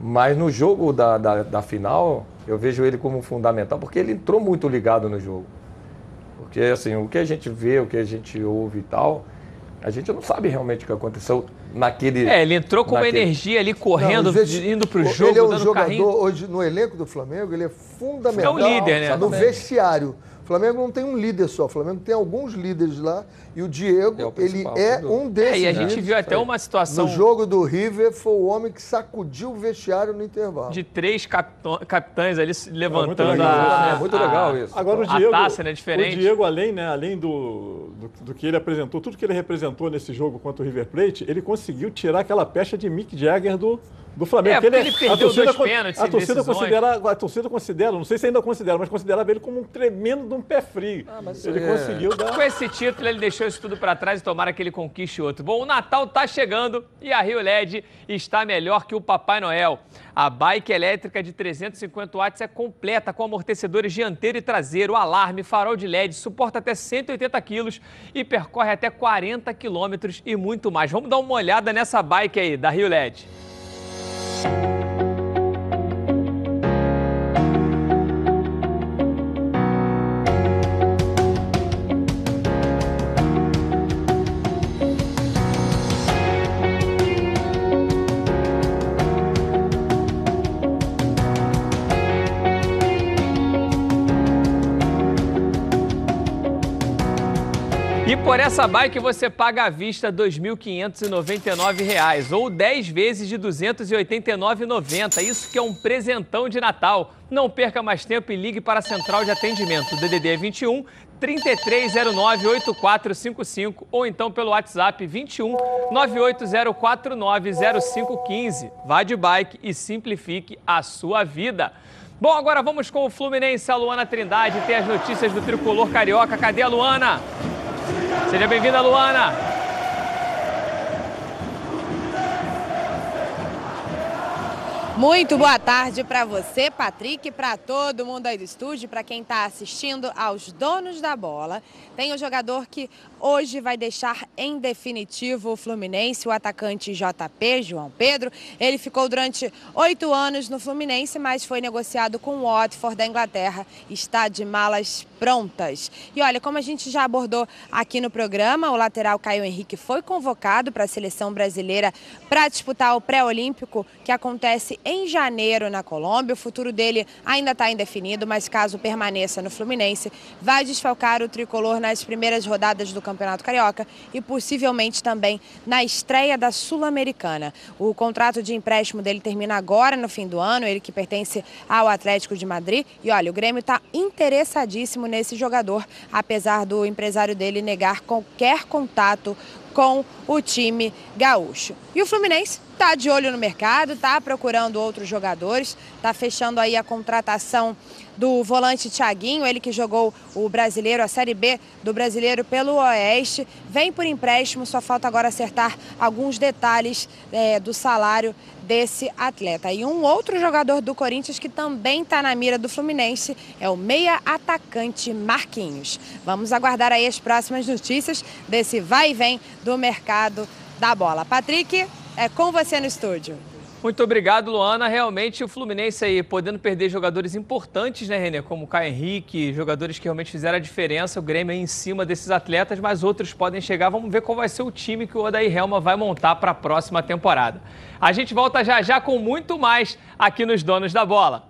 Mas no jogo da, da, da, final, eu vejo ele como fundamental, porque ele entrou muito ligado no jogo. Porque, assim, o que a gente vê, o que a gente ouve e tal, a gente não sabe realmente o que aconteceu naquele. É, ele entrou com naquele... uma energia ali, correndo, não, indo para o jogo. Ele é um dando jogador, carrinho. hoje, no elenco do Flamengo, ele é fundamental. É um líder, né? No vestiário. O Flamengo não tem um líder só, o Flamengo tem alguns líderes lá e o Diego, é o ele é um desses. É, e a gente viu até uma situação. No jogo do River, foi o homem que sacudiu o vestiário no intervalo. De três capitães ali levantando muito a. É muito legal isso. Agora o Diego. A taça, né? Diferente. O Diego, além, né, além do, do, do, que ele apresentou, tudo que ele representou nesse jogo contra o River Plate, ele conseguiu tirar aquela pecha de Mick Jagger do, do Flamengo. É, ele, ele perdeu a torcida, dois pênaltis a torcida considera, A torcida considera, não sei se ainda considera, mas considerava ele como um tremendo de um pé frio. Ah, ele é... conseguiu dar... Com esse título, ele deixou isso tudo para trás e tomara que ele conquiste outro. Bom, o Natal tá chegando e a Rio LED está melhor que o Papai Noel. A bike elétrica de 350 watts é completa com amortecedores dianteiro e traseiro, alarme, farol de LED, suporta até 180 quilos e percorre até 40 quilômetros e muito mais. Vamos dar uma olhada nessa bike aí da Rio LED. you por essa bike você paga à vista R$ 2.599 ou 10 vezes de R$ 289,90. Isso que é um presentão de Natal. Não perca mais tempo e ligue para a central de atendimento. DDD é 21 3309 8455 ou então pelo WhatsApp 21 980490515. Vá de bike e simplifique a sua vida. Bom, agora vamos com o Fluminense, a Luana Trindade, tem as notícias do tricolor carioca. Cadê a Luana? Seja bem-vinda, Luana. Muito boa tarde para você, Patrick, para todo mundo aí do estúdio, para quem está assistindo aos donos da bola. Tem o um jogador que hoje vai deixar em definitivo o Fluminense, o atacante JP, João Pedro. Ele ficou durante oito anos no Fluminense, mas foi negociado com o Watford da Inglaterra. Está de malas prontas. E olha, como a gente já abordou aqui no programa, o lateral Caio Henrique foi convocado para a seleção brasileira para disputar o pré-olímpico que acontece em janeiro na Colômbia. O futuro dele ainda está indefinido, mas caso permaneça no Fluminense, vai desfalcar o tricolor nas primeiras rodadas do Campeonato Carioca e possivelmente também na estreia da Sul-Americana. O contrato de empréstimo dele termina agora no fim do ano, ele que pertence ao Atlético de Madrid. E olha, o Grêmio está interessadíssimo nesse jogador, apesar do empresário dele negar qualquer contato com o time gaúcho. E o Fluminense está de olho no mercado, está procurando outros jogadores, está fechando aí a contratação do volante Thiaguinho, ele que jogou o brasileiro, a Série B do brasileiro pelo Oeste, vem por empréstimo, só falta agora acertar alguns detalhes é, do salário desse atleta. E um outro jogador do Corinthians que também está na mira do Fluminense é o meia atacante Marquinhos. Vamos aguardar aí as próximas notícias desse vai e vem do mercado da bola. Patrick, é com você no estúdio. Muito obrigado, Luana. Realmente o Fluminense aí podendo perder jogadores importantes, né, Renê? Como o Caio Henrique, jogadores que realmente fizeram a diferença. O Grêmio aí em cima desses atletas, mas outros podem chegar. Vamos ver qual vai ser o time que o Odair Helma vai montar para a próxima temporada. A gente volta já já com muito mais aqui nos Donos da Bola.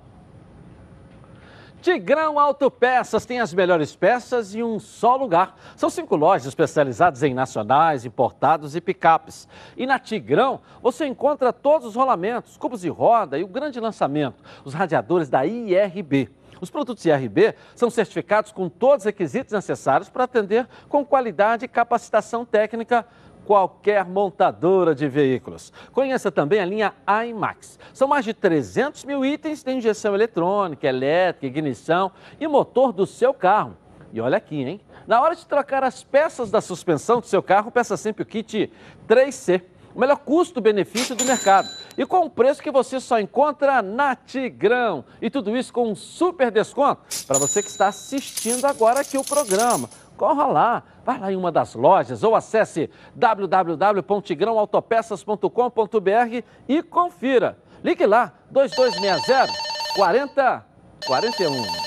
Tigrão Autopeças tem as melhores peças em um só lugar. São cinco lojas especializadas em nacionais, importados e picapes. E na Tigrão você encontra todos os rolamentos, cubos de roda e o grande lançamento, os radiadores da IRB. Os produtos IRB são certificados com todos os requisitos necessários para atender com qualidade e capacitação técnica qualquer montadora de veículos. Conheça também a linha IMAX. São mais de 300 mil itens de injeção eletrônica, elétrica, ignição e motor do seu carro. E olha aqui, hein? Na hora de trocar as peças da suspensão do seu carro, peça sempre o kit 3C. O melhor custo-benefício do mercado. E com um preço que você só encontra na Tigrão. E tudo isso com um super desconto para você que está assistindo agora aqui o programa corra lá, vá lá em uma das lojas ou acesse www.tigrãoautopeças.com.br e confira. Ligue lá, 2260 4041.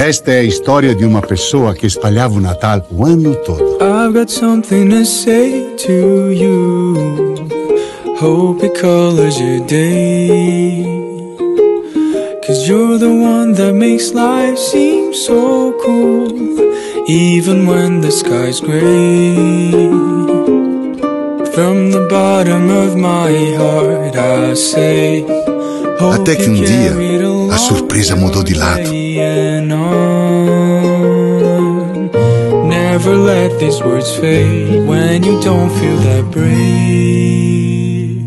Esta é a história de uma pessoa que espalhava o Natal o ano todo. I've got something to say to you. Hope it colors your day. Cause you're the one that makes life seem so cool. Even when the sky's gray. From the bottom of my heart I say. Até que um dia a surpresa mudou de lado. Never let these words fade when you don't feel that brave.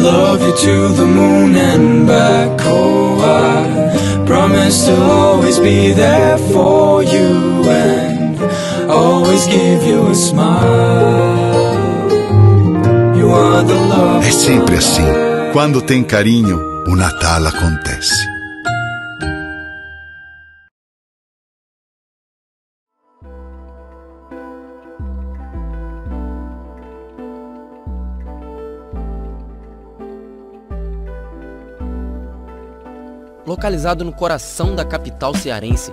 Love you to the moon and back. Oh, I promise to always be there for you and always give you a smile. You are the love. É sempre assim. Quando tem carinho, o Natal acontece. Localizado no coração da capital cearense,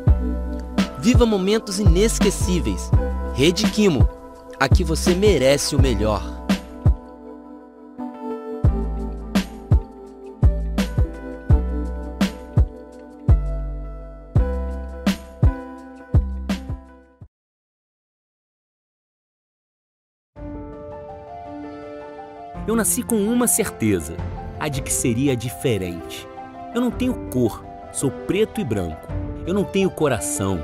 Viva momentos inesquecíveis. Rede Quimo. Aqui você merece o melhor. Eu nasci com uma certeza, a de que seria diferente. Eu não tenho cor, sou preto e branco. Eu não tenho coração,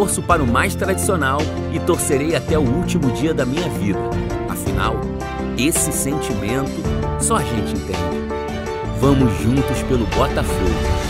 torço para o mais tradicional e torcerei até o último dia da minha vida. Afinal, esse sentimento só a gente entende. Vamos juntos pelo Botafogo.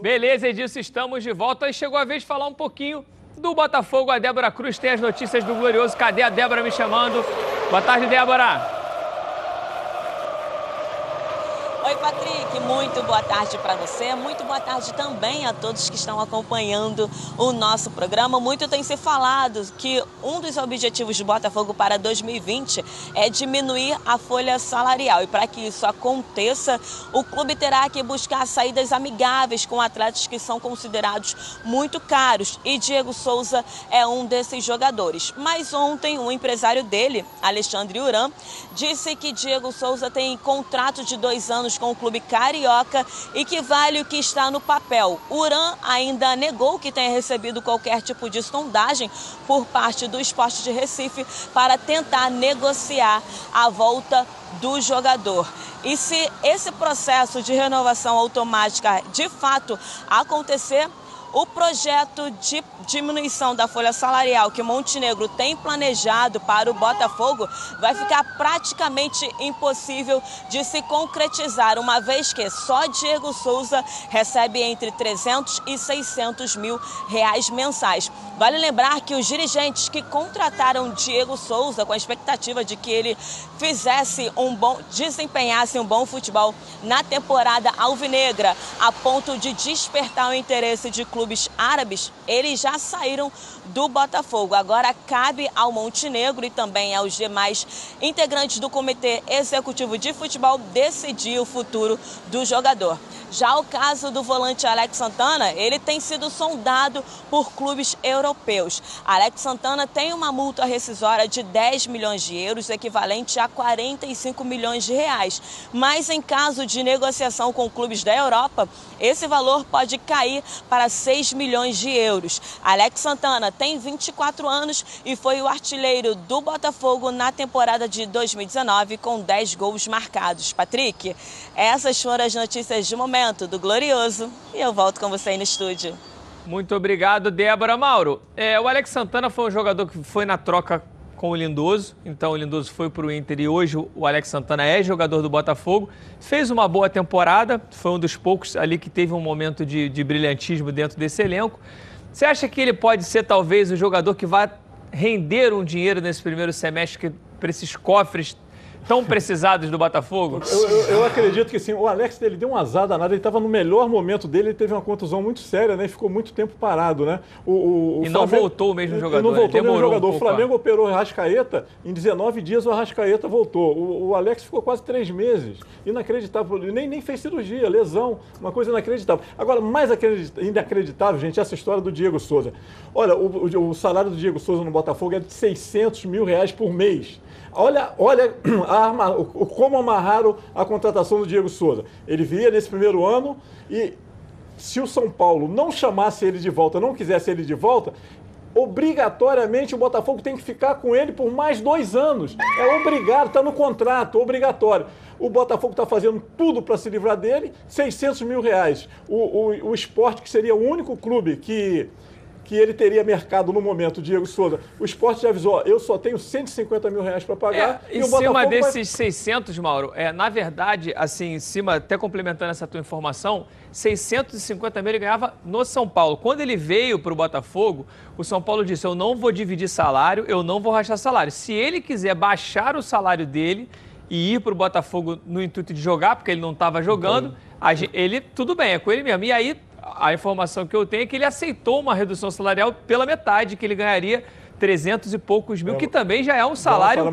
Beleza, Edilson, estamos de volta. E chegou a vez de falar um pouquinho do Botafogo. A Débora Cruz tem as notícias do Glorioso. Cadê a Débora me chamando? Boa tarde, Débora. Oi, Patrick, muito boa tarde para você. Muito boa tarde também a todos que estão acompanhando o nosso programa. Muito tem se falado que um dos objetivos do Botafogo para 2020 é diminuir a folha salarial. E para que isso aconteça, o clube terá que buscar saídas amigáveis com atletas que são considerados muito caros. E Diego Souza é um desses jogadores. Mas ontem, o um empresário dele, Alexandre Uran, disse que Diego Souza tem contrato de dois anos com o clube carioca e que vale o que está no papel. Uran ainda negou que tenha recebido qualquer tipo de sondagem por parte do Esporte de Recife para tentar negociar a volta do jogador. E se esse processo de renovação automática de fato acontecer, o projeto de diminuição da folha salarial que Montenegro tem planejado para o Botafogo vai ficar praticamente impossível de se concretizar, uma vez que só Diego Souza recebe entre 300 e 600 mil reais mensais. Vale lembrar que os dirigentes que contrataram Diego Souza com a expectativa de que ele fizesse um bom, desempenhasse um bom futebol na temporada alvinegra, a ponto de despertar o interesse de clubes árabes, eles já saíram do Botafogo. Agora cabe ao Montenegro e também aos demais integrantes do Comitê Executivo de Futebol decidir o futuro do jogador. Já o caso do volante Alex Santana, ele tem sido sondado por clubes europeus. Alex Santana tem uma multa rescisória de 10 milhões de euros, equivalente a 45 milhões de reais. Mas em caso de negociação com clubes da Europa, esse valor pode cair para 6 milhões de euros. Alex Santana tem 24 anos e foi o artilheiro do Botafogo na temporada de 2019 com 10 gols marcados. Patrick, essas foram as notícias de momento do Glorioso e eu volto com você aí no estúdio. Muito obrigado, Débora. Mauro, é, o Alex Santana foi um jogador que foi na troca com o Lindoso, então o Lindoso foi para o Inter e hoje o Alex Santana é jogador do Botafogo. Fez uma boa temporada, foi um dos poucos ali que teve um momento de, de brilhantismo dentro desse elenco. Você acha que ele pode ser talvez o jogador que vai render um dinheiro nesse primeiro semestre para esses cofres tão precisados do Botafogo? Eu, eu, eu, acredito que sim. O Alex ele deu um azar danado. Ele estava no melhor momento dele. Ele teve uma contusão muito séria, né? E ficou muito tempo parado, né? O, o, o e não voltou o mesmo jogador. Não voltou o mesmo jogador. Um o Flamengo operou o Arrascaeta. Em 19 dias o Arrascaeta voltou. O, o, Alex ficou quase três meses. Inacreditável. Nem, nem fez cirurgia, lesão. Uma coisa inacreditável. Agora, mais inacreditável, gente, essa história do Diego Souza. Olha, o, o salário do Diego Souza no Botafogo é de 600 mil reais por mês. Olha, olha a, como amarraram a contratação do Diego Souza. Ele via nesse primeiro ano e se o São Paulo não chamasse ele de volta, não quisesse ele de volta, obrigatoriamente o Botafogo tem que ficar com ele por mais dois anos. É obrigado, está no contrato, obrigatório. O Botafogo está fazendo tudo para se livrar dele, 600 mil reais. O, o, o esporte, que seria o único clube que que ele teria mercado no momento, Diego Souza. O esporte já avisou, eu só tenho 150 mil reais para pagar. É, e em o cima Botafogo desses vai... 600, Mauro, é, na verdade, assim, em cima, até complementando essa tua informação, 650 mil ele ganhava no São Paulo. Quando ele veio para o Botafogo, o São Paulo disse, eu não vou dividir salário, eu não vou rachar salário. Se ele quiser baixar o salário dele e ir para o Botafogo no intuito de jogar, porque ele não estava jogando, ele, tudo bem, é com ele mesmo. E aí a informação que eu tenho é que ele aceitou uma redução salarial pela metade, que ele ganharia 300 e poucos mil, é, que também já é um salário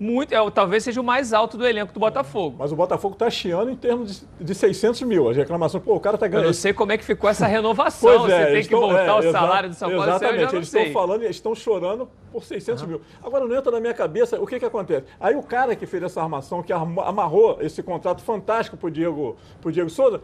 muito, é, talvez seja o mais alto do elenco do Botafogo. Mas o Botafogo está chiando em termos de, de 600 mil. As reclamações, pô, o cara está ganhando. Eu não sei como é que ficou essa renovação. pois é, Você tem que voltar é, o salário do São Paulo. Exatamente, eles estão falando, eles estão chorando por 600 uhum. mil. Agora, não entra na minha cabeça o que, que acontece. Aí o cara que fez essa armação, que amarrou esse contrato fantástico para o Diego, pro Diego Souza,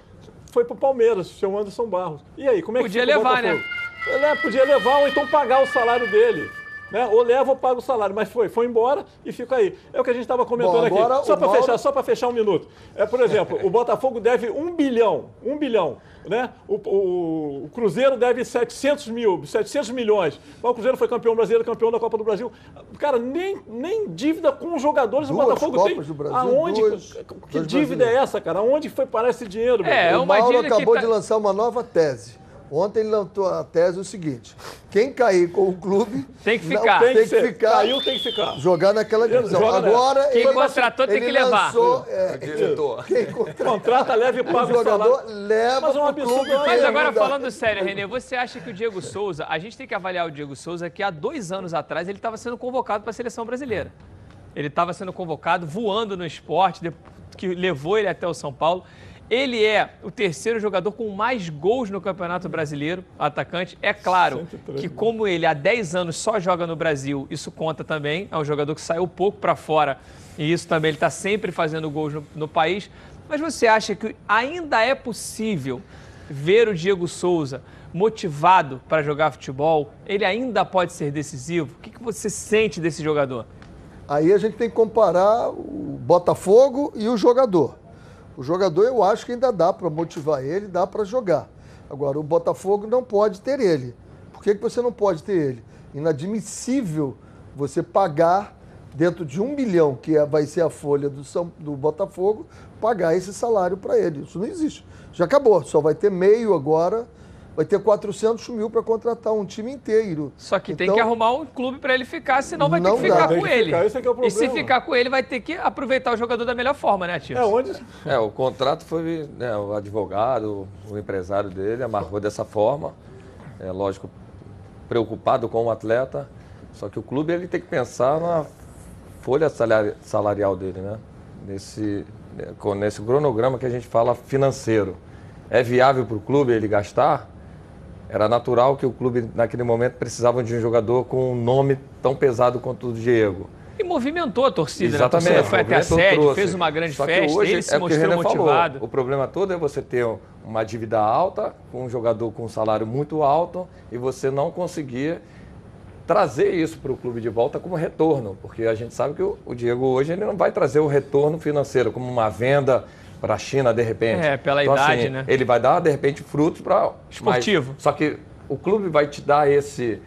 foi pro Palmeiras, o seu Anderson Barros. E aí, como é que Podia levar, né? Ele, podia levar ou então pagar o salário dele. Né? Ou leva ou paga o salário, mas foi, foi embora e fica aí. É o que a gente estava comentando Bom, aqui. Só para Mauro... fechar, só para fechar um minuto. É, por exemplo, o Botafogo deve um bilhão, um bilhão, né? O, o, o, Cruzeiro deve 700 mil, 700 milhões. O Cruzeiro foi campeão brasileiro, campeão da Copa do Brasil. Cara, nem, nem dívida com os jogadores Duas o Botafogo Copas tem. Do Brasil, Aonde? duas, que dívida é essa, cara? Aonde foi parar esse dinheiro? É, é o Mauro acabou tá... de lançar uma nova tese Ontem ele lançou a tese o seguinte: quem cair com o clube. Tem que ficar. Tem, tem que, que ficar. Caiu, tem que ficar. Jogar naquela divisão. Joga Agora. Quem ele, contratou tem que levar. Lançou, é, quem contrata, contrata, leva e paga o jogador. Leva Mas, é um absurdo, Mas agora, falando sério, Renê, você acha que o Diego Souza. A gente tem que avaliar o Diego Souza que há dois anos atrás ele estava sendo convocado para a seleção brasileira. Ele estava sendo convocado, voando no esporte, que levou ele até o São Paulo. Ele é o terceiro jogador com mais gols no Campeonato Brasileiro, atacante. É claro que, como ele há 10 anos só joga no Brasil, isso conta também. É um jogador que saiu pouco para fora e isso também ele está sempre fazendo gols no, no país. Mas você acha que ainda é possível ver o Diego Souza motivado para jogar futebol? Ele ainda pode ser decisivo? O que, que você sente desse jogador? Aí a gente tem que comparar o Botafogo e o jogador. O jogador eu acho que ainda dá para motivar ele, dá para jogar. Agora, o Botafogo não pode ter ele. Por que, que você não pode ter ele? Inadmissível você pagar dentro de um bilhão, que é, vai ser a folha do, São, do Botafogo, pagar esse salário para ele. Isso não existe. Já acabou. Só vai ter meio agora vai ter 400 mil para contratar um time inteiro. Só que então, tem que arrumar um clube para ele ficar, senão vai ter que ficar dá. com ele. Ficar, é e se ficar com ele, vai ter que aproveitar o jogador da melhor forma, né, tio? É, onde? É, o contrato foi, né, o advogado, o empresário dele amarrou dessa forma. É lógico, preocupado com o atleta. Só que o clube ele tem que pensar na folha salarial dele, né? Nesse, nesse cronograma que a gente fala financeiro. É viável para o clube ele gastar? Era natural que o clube, naquele momento, precisava de um jogador com um nome tão pesado quanto o Diego. E movimentou a torcida, Exatamente, né? A torcida foi até a sede, trouxe. fez uma grande Só festa, hoje, ele se é mostrou motivado. Falou, o problema todo é você ter uma dívida alta, com um jogador com um salário muito alto, e você não conseguir trazer isso para o clube de volta como retorno, porque a gente sabe que o, o Diego hoje ele não vai trazer o retorno financeiro, como uma venda para a China de repente. É, pela então, idade, assim, né? Ele vai dar de repente frutos para esportivo. Mas, só que o clube vai te dar esse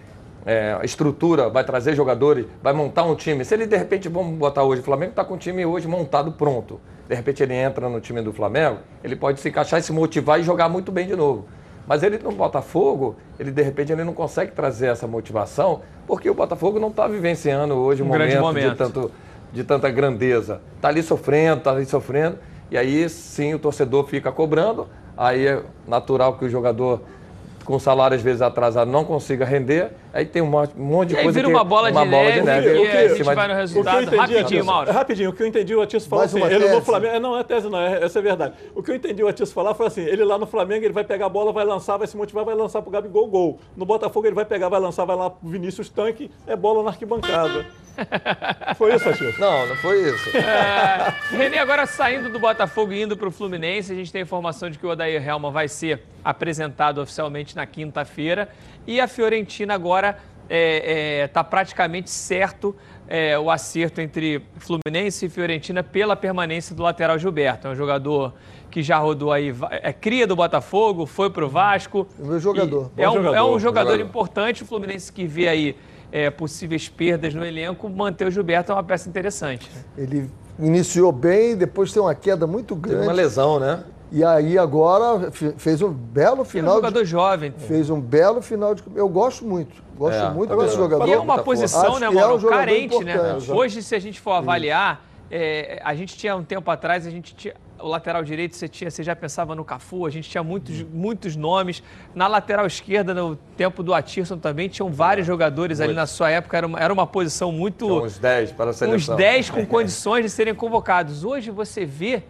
é, estrutura, vai trazer jogadores, vai montar um time. Se ele de repente, vamos botar hoje, o Flamengo está com o time hoje montado pronto. De repente ele entra no time do Flamengo, ele pode se encaixar e se motivar e jogar muito bem de novo. Mas ele no Botafogo, ele de repente ele não consegue trazer essa motivação, porque o Botafogo não está vivenciando hoje um, um momento, momento, De, tanto, de tanta grandeza. Está ali sofrendo, está ali sofrendo. E aí sim o torcedor fica cobrando, aí é natural que o jogador com salário às vezes atrasado não consiga render, aí tem um monte de e coisa vira uma bola, uma de, bola neve, de neve. O que, a gente vai no resultado entendi, rapidinho, Mauro. Rapidinho, o que eu entendi o Atiço falar assim, ele tese. no Flamengo, é, não é tese não, é, essa é verdade. O que eu entendi o Atiço falar foi assim, ele lá no Flamengo, ele vai pegar a bola, vai lançar, vai se motivar, vai lançar pro Gabigol, gol. No Botafogo ele vai pegar, vai lançar, vai lá pro Vinícius Tanque, é bola na arquibancada. Foi isso, Atiço? Não, não foi isso. É, Renê, agora saindo do Botafogo e indo pro Fluminense, a gente tem informação de que o Odair Helma vai ser apresentado oficialmente na quinta-feira e a Fiorentina agora está é, é, tá praticamente certo é, o acerto entre Fluminense e Fiorentina pela permanência do lateral Gilberto. É um jogador que já rodou aí, é cria do Botafogo, foi para o Vasco. É um jogador. É um, jogador. é um jogador importante, o Fluminense que vê aí é, possíveis perdas no elenco, manter o Gilberto é uma peça interessante. Ele iniciou bem, depois tem uma queda muito grande. Teve uma lesão, né? E aí agora fez um belo final. É um jogador de, jovem. Fez um belo final de. Eu gosto muito. Gosto é. muito desse jogador. E é uma posição, né, mano? É um carente, né? Hoje, se a gente for avaliar, é, a gente tinha um tempo atrás, a gente tinha. O lateral direito você, tinha, você já pensava no Cafu, a gente tinha muitos, muitos nomes. Na lateral esquerda, no tempo do Atirson também, tinham vários jogadores muito. ali na sua época. Era uma, era uma posição muito. Tinha uns 10 para a seleção. Uns 10 com condições de serem convocados. Hoje você vê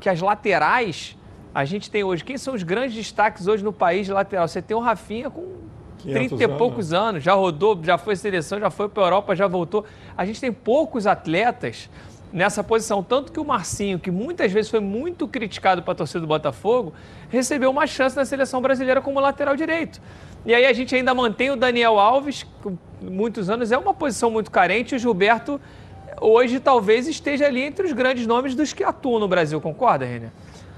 que as laterais a gente tem hoje, quem são os grandes destaques hoje no país de lateral? Você tem o Rafinha com 30 e poucos anos. anos, já rodou, já foi seleção, já foi para a Europa, já voltou. A gente tem poucos atletas nessa posição. Tanto que o Marcinho, que muitas vezes foi muito criticado para a torcida do Botafogo, recebeu uma chance na seleção brasileira como lateral direito. E aí a gente ainda mantém o Daniel Alves, com muitos anos, é uma posição muito carente. O Gilberto, hoje, talvez esteja ali entre os grandes nomes dos que atuam no Brasil. Concorda, Renner?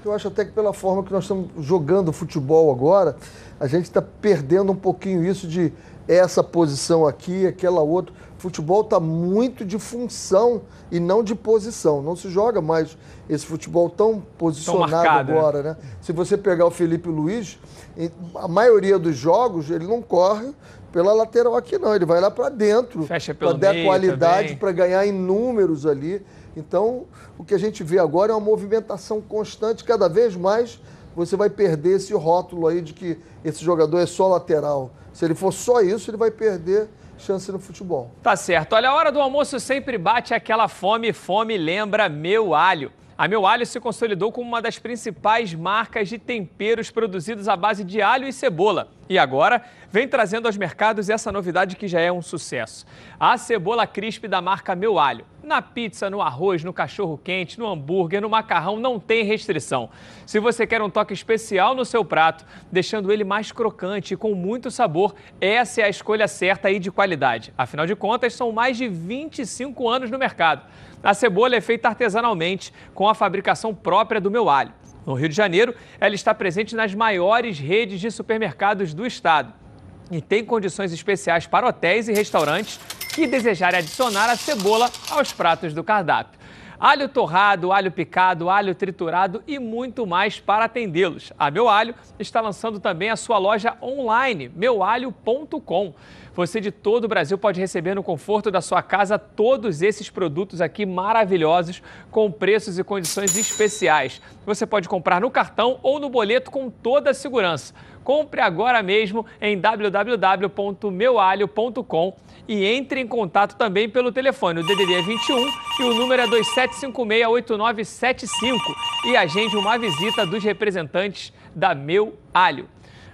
Eu acho até que pela forma que nós estamos jogando futebol agora, a gente está perdendo um pouquinho isso de essa posição aqui, aquela outra. Futebol está muito de função e não de posição. Não se joga mais esse futebol tão posicionado marcado, né? agora, né? Se você pegar o Felipe Luiz, a maioria dos jogos ele não corre pela lateral aqui não, ele vai lá para dentro para dar qualidade, para ganhar em números ali. Então, o que a gente vê agora é uma movimentação constante, cada vez mais você vai perder esse rótulo aí de que esse jogador é só lateral. Se ele for só isso, ele vai perder chance no futebol. Tá certo. Olha, a hora do almoço sempre bate aquela fome, fome lembra meu alho. A Meu Alho se consolidou como uma das principais marcas de temperos produzidos à base de alho e cebola. E agora vem trazendo aos mercados essa novidade que já é um sucesso. A cebola crisp da marca Meu Alho. Na pizza, no arroz, no cachorro quente, no hambúrguer, no macarrão, não tem restrição. Se você quer um toque especial no seu prato, deixando ele mais crocante e com muito sabor, essa é a escolha certa e de qualidade. Afinal de contas, são mais de 25 anos no mercado. A cebola é feita artesanalmente com a fabricação própria do meu alho. No Rio de Janeiro, ela está presente nas maiores redes de supermercados do estado e tem condições especiais para hotéis e restaurantes que desejarem adicionar a cebola aos pratos do cardápio alho torrado, alho picado, alho triturado e muito mais para atendê-los. A Meu Alho está lançando também a sua loja online, meualho.com. Você de todo o Brasil pode receber no conforto da sua casa todos esses produtos aqui maravilhosos com preços e condições especiais. Você pode comprar no cartão ou no boleto com toda a segurança. Compre agora mesmo em www.meualho.com e entre em contato também pelo telefone, o DDD é 21 e o número é 27568975 e agende uma visita dos representantes da Meu Alho.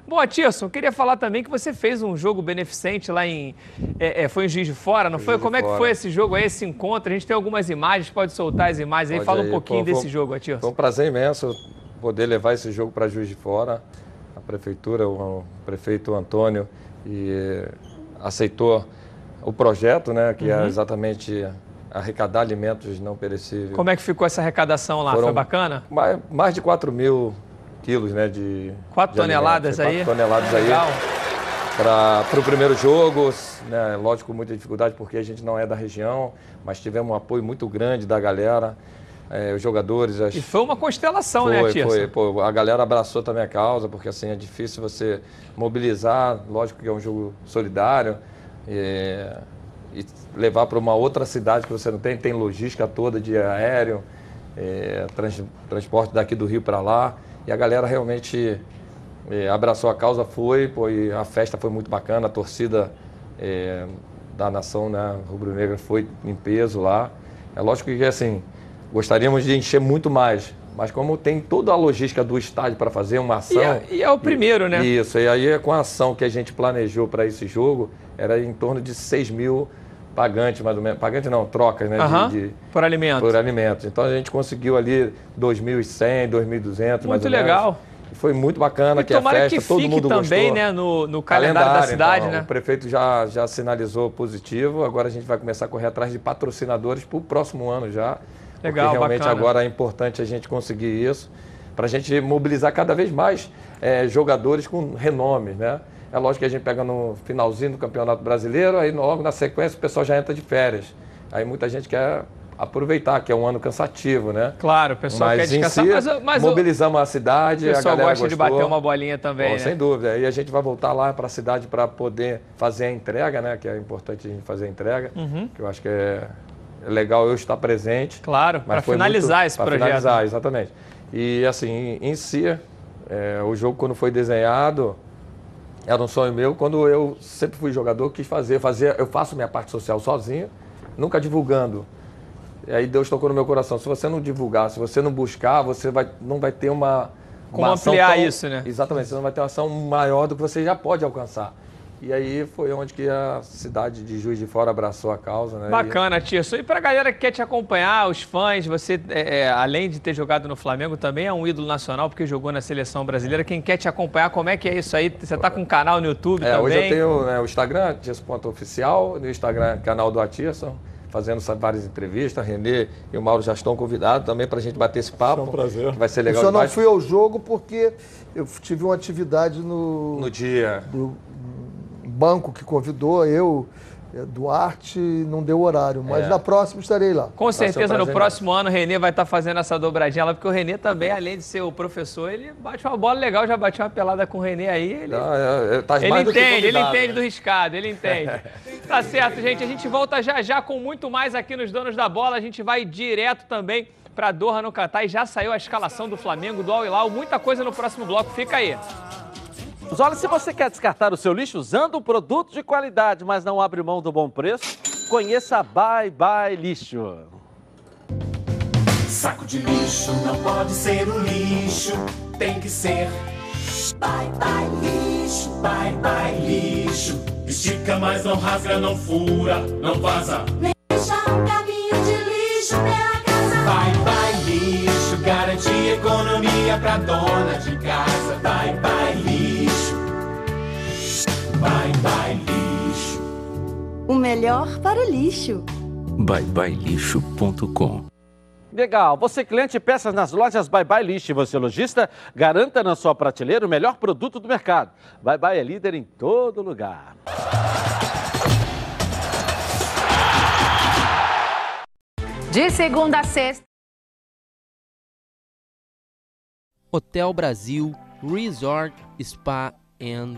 Bom, Atirson, queria falar também que você fez um jogo beneficente lá em. É, é, foi em Juiz de Fora, não foi? Como é que foi esse jogo aí, esse encontro? A gente tem algumas imagens, pode soltar as imagens aí. Pode Fala aí. um pouquinho Pô, desse foi, jogo, Atirson. Foi um prazer imenso poder levar esse jogo para Juiz de Fora. Prefeitura, o, prefeito Antônio, e aceitou o projeto, né, que é uhum. é exatamente arrecadar alimentos não perecíveis. Como é que ficou essa arrecadação lá? Foram Foi bacana? Mais, mais de 4 mil quilos, né, de 4 toneladas aí? 4 toneladas aí. Legal. Para o primeiro jogo, né, lógico, muita dificuldade, porque a gente não é da região, mas tivemos um apoio muito grande da galera, é, os jogadores. As... E foi uma constelação, né, foi, né, Tia? Foi, pô, a galera abraçou também a causa, porque assim é difícil você mobilizar, lógico que é um jogo solidário, e, e levar para uma outra cidade que você não tem, tem logística toda de aéreo, é, trans, transporte daqui do Rio para lá. E a galera realmente é, abraçou a causa, foi, foi, a festa foi muito bacana, a torcida é, da nação né, rubro-negra foi em peso lá. É lógico que assim, gostaríamos de encher muito mais, mas como tem toda a logística do estádio para fazer uma ação. E é, e é o primeiro, e, né? Isso, e aí com a ação que a gente planejou para esse jogo, era em torno de 6 mil pagantes, mais ou menos. Pagantes não, trocas, né? Uhum, de, de, por alimentos. Por alimentos. Então a gente conseguiu ali 2.100, 2.200, mais ou legal. menos. Foi muito bacana e que a festa, que todo mundo também, gostou. né, no, no calendário, calendário, da cidade, então, né? O prefeito já, já sinalizou positivo, agora a gente vai começar a correr atrás de patrocinadores para o próximo ano já. Legal, porque realmente bacana. agora é importante a gente conseguir isso, para a gente mobilizar cada vez mais é, jogadores com renome, né? É lógico que a gente pega no finalzinho do Campeonato Brasileiro, aí logo na sequência o pessoal já entra de férias. Aí muita gente quer aproveitar, que é um ano cansativo, né? Claro, o pessoal mas quer descansar, si, mas, mas mobilizamos a cidade, o pessoal a galera gosta gostou. de bater uma bolinha também, Bom, né? Sem dúvida. E a gente vai voltar lá para a cidade para poder fazer a entrega, né? Que é importante a gente fazer a entrega, uhum. que eu acho que é legal eu estar presente. Claro, para finalizar muito, esse projeto. Para finalizar, exatamente. E assim, em si, é, o jogo quando foi desenhado, era um sonho meu. Quando eu sempre fui jogador, quis fazer, fazer. Eu faço minha parte social sozinho, nunca divulgando. E aí Deus tocou no meu coração. Se você não divulgar, se você não buscar, você vai, não vai ter uma. Como ampliar tão, isso, né? Exatamente, você não vai ter uma ação maior do que você já pode alcançar. E aí foi onde que a cidade de Juiz de Fora abraçou a causa, né? Bacana, Tirso. E pra galera que quer te acompanhar, os fãs, você, é, é, além de ter jogado no Flamengo, também é um ídolo nacional, porque jogou na seleção brasileira. Quem quer te acompanhar, como é que é isso aí? Você tá com um canal no YouTube é, também? Hoje eu tenho né, o Instagram, Tirso.oficial, no Instagram, canal do Atirson fazendo várias entrevistas. Renê e o Mauro já estão convidados também para a gente bater esse papo. É um prazer. vai ser legal eu só demais. não fui ao jogo porque eu tive uma atividade no... No dia. Do, banco que convidou, eu, Duarte, não deu horário, mas é. na próxima estarei lá. Com certeza no próximo ano o Renê vai estar fazendo essa dobradinha lá, porque o Renê também, além de ser o professor, ele bate uma bola legal, já bateu uma pelada com o Renê aí. Ele, é, é, tá ele entende, ele entende né? do riscado, ele entende. tá certo, gente, a gente volta já já com muito mais aqui nos Donos da Bola, a gente vai direto também para Doha no Catar e já saiu a escalação do Flamengo, do Al Hilal, muita coisa no próximo bloco, fica aí. Olha, se você quer descartar o seu lixo usando um produto de qualidade, mas não abre mão do bom preço, conheça a Bye Bye Lixo. Saco de lixo não pode ser um lixo, tem que ser Bye Bye Lixo, Bye Bye Lixo. Estica, mas não rasga, não fura, não vaza. Deixa um caminho de lixo pela casa. Bye Bye Lixo, garante economia pra dona de casa. Bye Bye O melhor para o lixo. byebyelixo.com Legal. Você cliente peças nas lojas Bye Bye List. Você lojista, garanta na sua prateleira o melhor produto do mercado. Bye Bye é líder em todo lugar. De segunda a sexta. Hotel Brasil Resort Spa and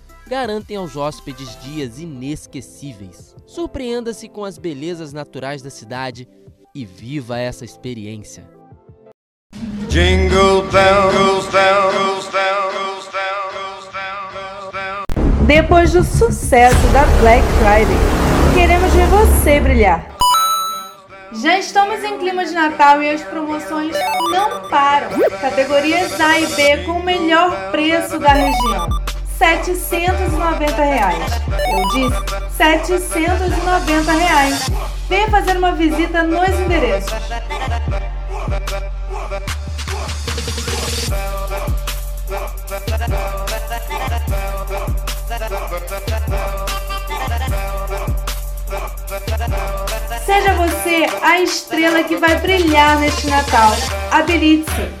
garantem aos hóspedes dias inesquecíveis. Surpreenda-se com as belezas naturais da cidade e viva essa experiência. Jingle bells, bells, bells, bells, Depois do sucesso da Black Friday, queremos ver você brilhar. Já estamos em clima de Natal e as promoções não param. Categorias A e B com o melhor preço da região. 790 reais. Eu disse 790 reais. Venha fazer uma visita nos endereços. Seja você a estrela que vai brilhar neste Natal. Habilite-se.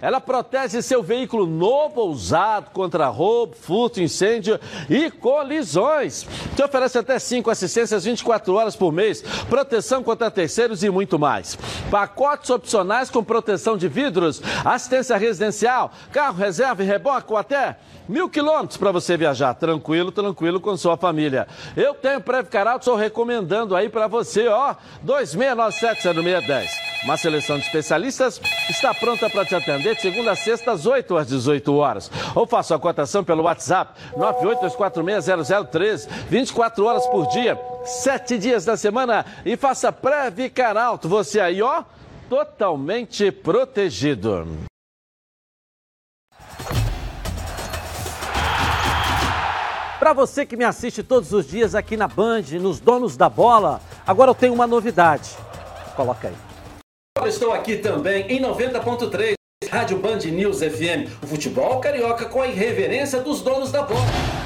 Ela protege seu veículo novo ou usado contra roubo, furto, incêndio e colisões. Te oferece até 5 assistências 24 horas por mês, proteção contra terceiros e muito mais. Pacotes opcionais com proteção de vidros, assistência residencial, carro reserva e reboque ou até mil quilômetros para você viajar tranquilo, tranquilo com sua família. Eu tenho Preve Caralto, estou recomendando aí para você, ó, 2697-0610. Uma seleção de especialistas está pronta para te atender de segunda a sexta, às 8 às 18 horas. Ou faça a cotação pelo WhatsApp 982460013, 24 horas por dia, 7 dias da semana e faça Preve Caralto. Você aí, ó, totalmente protegido. Para você que me assiste todos os dias aqui na Band, nos Donos da Bola, agora eu tenho uma novidade. Coloca aí. Eu estou aqui também em 90.3, Rádio Band News FM. O futebol carioca com a irreverência dos donos da bola.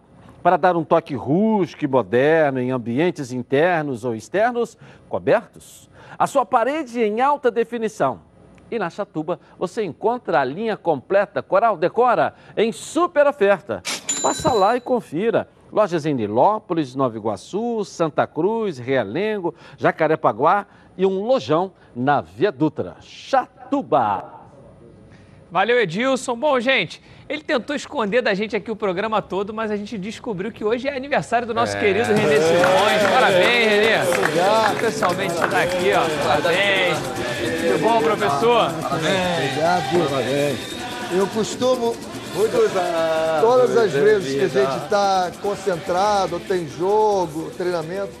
Para dar um toque rústico e moderno em ambientes internos ou externos cobertos. A sua parede em alta definição. E na Chatuba você encontra a linha completa Coral Decora em super oferta. Passa lá e confira. Lojas em Nilópolis, Nova Iguaçu, Santa Cruz, Realengo, Jacarepaguá e um lojão na Via Dutra. Chatuba. Valeu, Edilson. Bom, gente, ele tentou esconder da gente aqui o programa todo, mas a gente descobriu que hoje é aniversário do nosso É. querido Renê Simões. Parabéns, Renê. Obrigado. Especialmente você tá aqui, ó. Parabéns. Tudo bom, professor? Obrigado. Eu costumo, todas as vezes que a gente está concentrado, tem jogo, treinamento,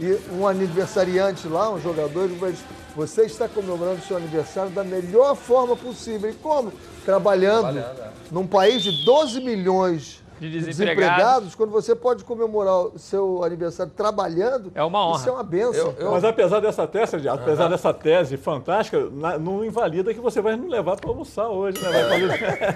e um aniversariante lá, um jogador, ele vai você está comemorando o seu aniversário da melhor forma possível. E como? Trabalhando, Trabalhando, é. num país de 12 milhões de desempregados. desempregados. quando você pode comemorar o seu aniversário trabalhando, é uma honra. Isso é uma benção. Eu, eu... Mas apesar dessa tese, apesar uhum. dessa tese fantástica, não invalida que você vai nos levar para almoçar hoje, né?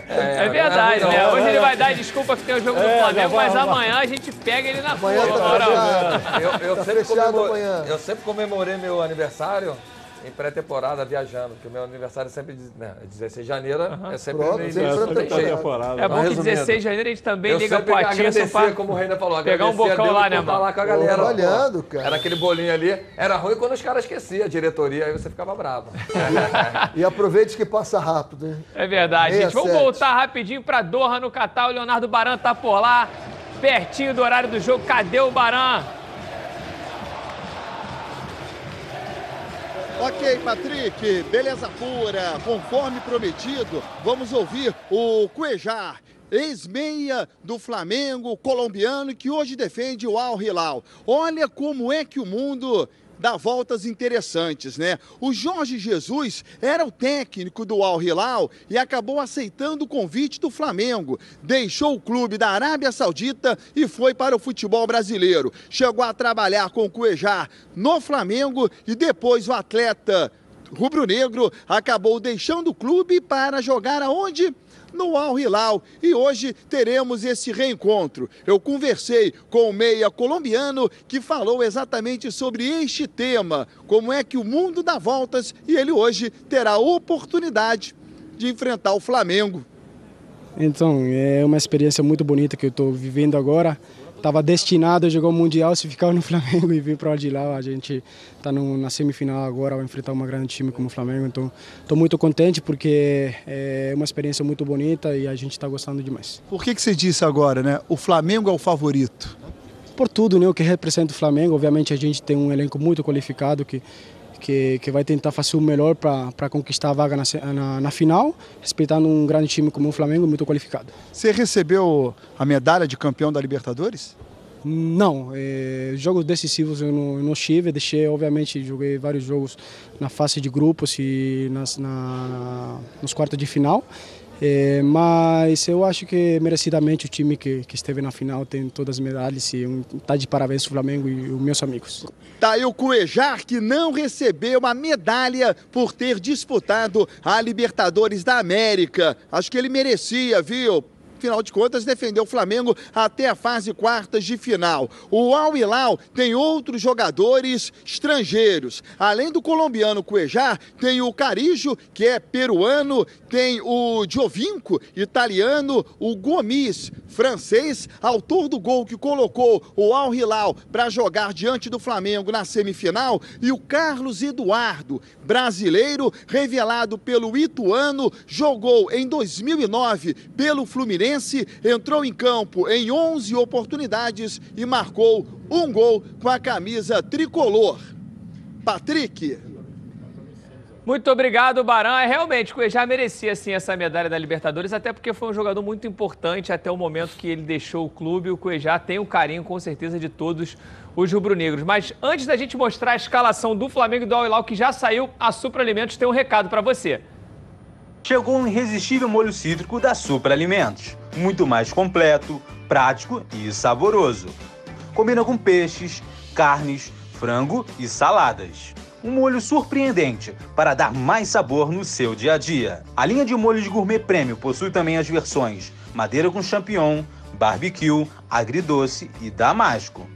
É, é, verdade, né? Hoje ele vai dar desculpa que tem o jogo do Flamengo, mas amanhã a gente pega ele na amanhã Tá eu, eu, tá sempre comemorei, eu sempre comemorei meu aniversário em pré-temporada viajando, porque o meu aniversário é sempre né, 16 de janeiro, uhum. é sempre Pronto, meio sempre temporada. É bom que 16 de janeiro a gente também eu liga pro Atinson para como o Reina falou, pegar um bocão lá, né, mano? lá com a galera. Olhando, cara. Era aquele bolinho ali, era ruim quando os caras esqueciam a diretoria, aí você ficava bravo. e aproveite que passa rápido, hein? É verdade, gente. Vamos voltar rapidinho para Doha, no Catar. O Leonardo Baran tá por lá, pertinho do horário do jogo. Cadê o Baran? Ok, Patrick, beleza pura. Conforme prometido, vamos ouvir o Cuejar, ex-meia do Flamengo, colombiano, que hoje defende o Al Hilal. Olha como é que o mundo dá voltas interessantes, né? O Jorge Jesus era o técnico do Al Hilal e acabou aceitando o convite do Flamengo. Deixou o clube da Arábia Saudita e foi para o futebol brasileiro. Chegou a trabalhar com o Cuejar no Flamengo e depois o atleta rubro-negro acabou deixando o clube para jogar aonde? No Al Hilal e hoje teremos esse reencontro. Eu conversei com o meia colombiano que falou exatamente sobre este tema, como é que o mundo dá voltas e ele hoje terá a oportunidade de enfrentar o Flamengo. Então, é uma experiência muito bonita que eu estou vivendo agora estava destinado a jogar o Mundial se ficava no Flamengo e vir para de lá. A gente está na semifinal agora, vai enfrentar um grande time como o Flamengo. Então, estou muito contente porque é uma experiência muito bonita e a gente está gostando demais. Por que, que você disse agora, né? O Flamengo é o favorito? Por tudo, né? O que representa o Flamengo. Obviamente, a gente tem um elenco muito qualificado que que, que, vai tentar fazer o melhor para conquistar a vaga na, na, na, final, respeitando um grande time como o Flamengo, muito qualificado. Você recebeu a medalha de campeão da Libertadores? Não, é, jogos decisivos eu não, eu não tive, deixei, obviamente, joguei vários jogos na fase de grupos e nas, na, nos quartos de final. É, mas eu acho que merecidamente o time que, que esteve na final tem todas as medalhas e um, tá de parabéns o Flamengo e os meus amigos. Tá aí o Cuejar que não recebeu uma medalha por ter disputado a Libertadores da América. Acho que ele merecia, viu? Afinal de contas, defendeu o Flamengo até a fase quartas de final. O Al Hilal tem outros jogadores estrangeiros. Além do colombiano Cuejar, tem o Carijo, que é peruano, tem o Giovinco, italiano, o Gomes, francês, autor do gol que colocou o Al Hilal para jogar diante do Flamengo na semifinal, e o Carlos Eduardo, brasileiro, revelado pelo Ituano, jogou em 2009 pelo Fluminense entrou em campo em 11 oportunidades e marcou um gol com a camisa tricolor. Patrick. Muito obrigado, Barão. É, realmente, o já merecia sim essa medalha da Libertadores, até porque foi um jogador muito importante até o momento que ele deixou o clube. O Cuejá tem o carinho, com certeza, de todos os rubro-negros. Mas antes da gente mostrar a escalação do Flamengo e do Al-Hilal, que já saiu, a Supra Alimentos tem um recado para você. Chegou um irresistível molho cítrico da Supra Alimentos muito mais completo, prático e saboroso. Combina com peixes, carnes, frango e saladas. Um molho surpreendente para dar mais sabor no seu dia a dia. A linha de molhos gourmet prêmio possui também as versões madeira com champignon, barbecue, agridoce e damasco.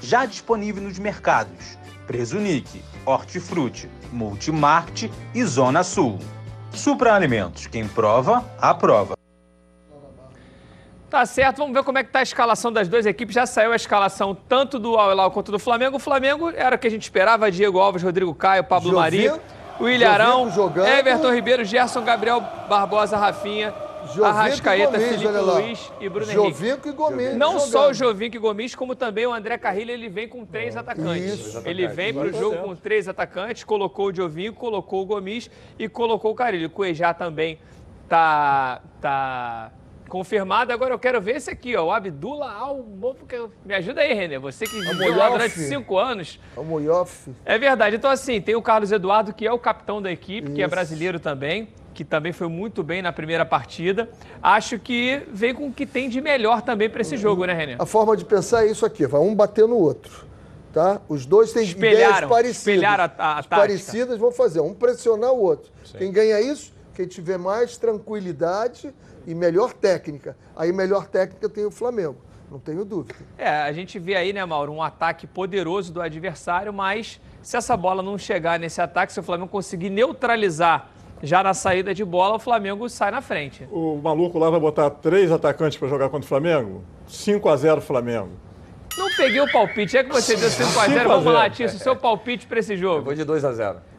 Já disponível nos mercados Presunique, Hortifruti, Multimarket e Zona Sul. Supra Alimentos, quem prova, aprova. Tá certo, vamos ver como é que tá a escalação das duas equipes. Já saiu a escalação tanto do Al-Hilal quanto do Flamengo. O Flamengo era o que a gente esperava, Diego Alves, Rodrigo Caio, Pablo Mari, o Ilharão, Everton Ribeiro, Gerson, Gabriel Barbosa, Rafinha, Jovinco Arrascaeta, Gomes, Felipe Luiz e Bruno Jovinco Henrique. e Gomes. Não jogando. só o Jovinco e Gomes, como também o André Carrilho, ele vem com três atacantes. Isso. Ele vem para o jogo com três atacantes, colocou o Jovinco, colocou o Gomes e colocou o Carrilho. O Cuejá também tá, tá Confirmado, agora eu quero ver esse aqui, ó, o Abdullah Al Me ajuda aí, Renê, você que viveu lá durante cinco anos. Almoyof. É verdade, então assim, tem o Carlos Eduardo, que é o capitão da equipe, Isso. que é brasileiro também. que também foi muito bem na primeira partida. Acho que vem com o que tem de melhor também para esse jogo, né, René? A forma de pensar é isso aqui, vai um bater no outro. Tá? Os dois têm ideias parecidas. Espelharam a, a Parecidas vão fazer, um pressionar o outro. Sim. Quem ganha isso? Quem tiver mais tranquilidade e melhor técnica. Aí melhor técnica tem o Flamengo, não tenho dúvida. É, a gente vê aí, né, Mauro, um ataque poderoso do adversário, mas se essa bola não chegar nesse ataque, se o Flamengo conseguir neutralizar já na saída de bola, o Flamengo sai na frente. O maluco lá vai botar três atacantes para jogar contra o Flamengo? 5 a 0 Flamengo. Não peguei o palpite. É que você deu 5x0. Vamos lá, Tício, seu palpite para esse jogo. Eu vou de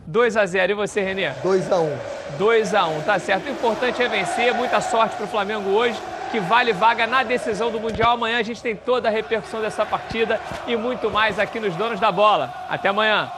2x0. 2x0. E você, Renê? 2x1. 2x1, tá certo. O importante é vencer. Muita sorte para o Flamengo hoje, que vale vaga na decisão do Mundial. Amanhã a gente tem toda a repercussão dessa partida e muito mais aqui nos Donos da Bola. Até amanhã.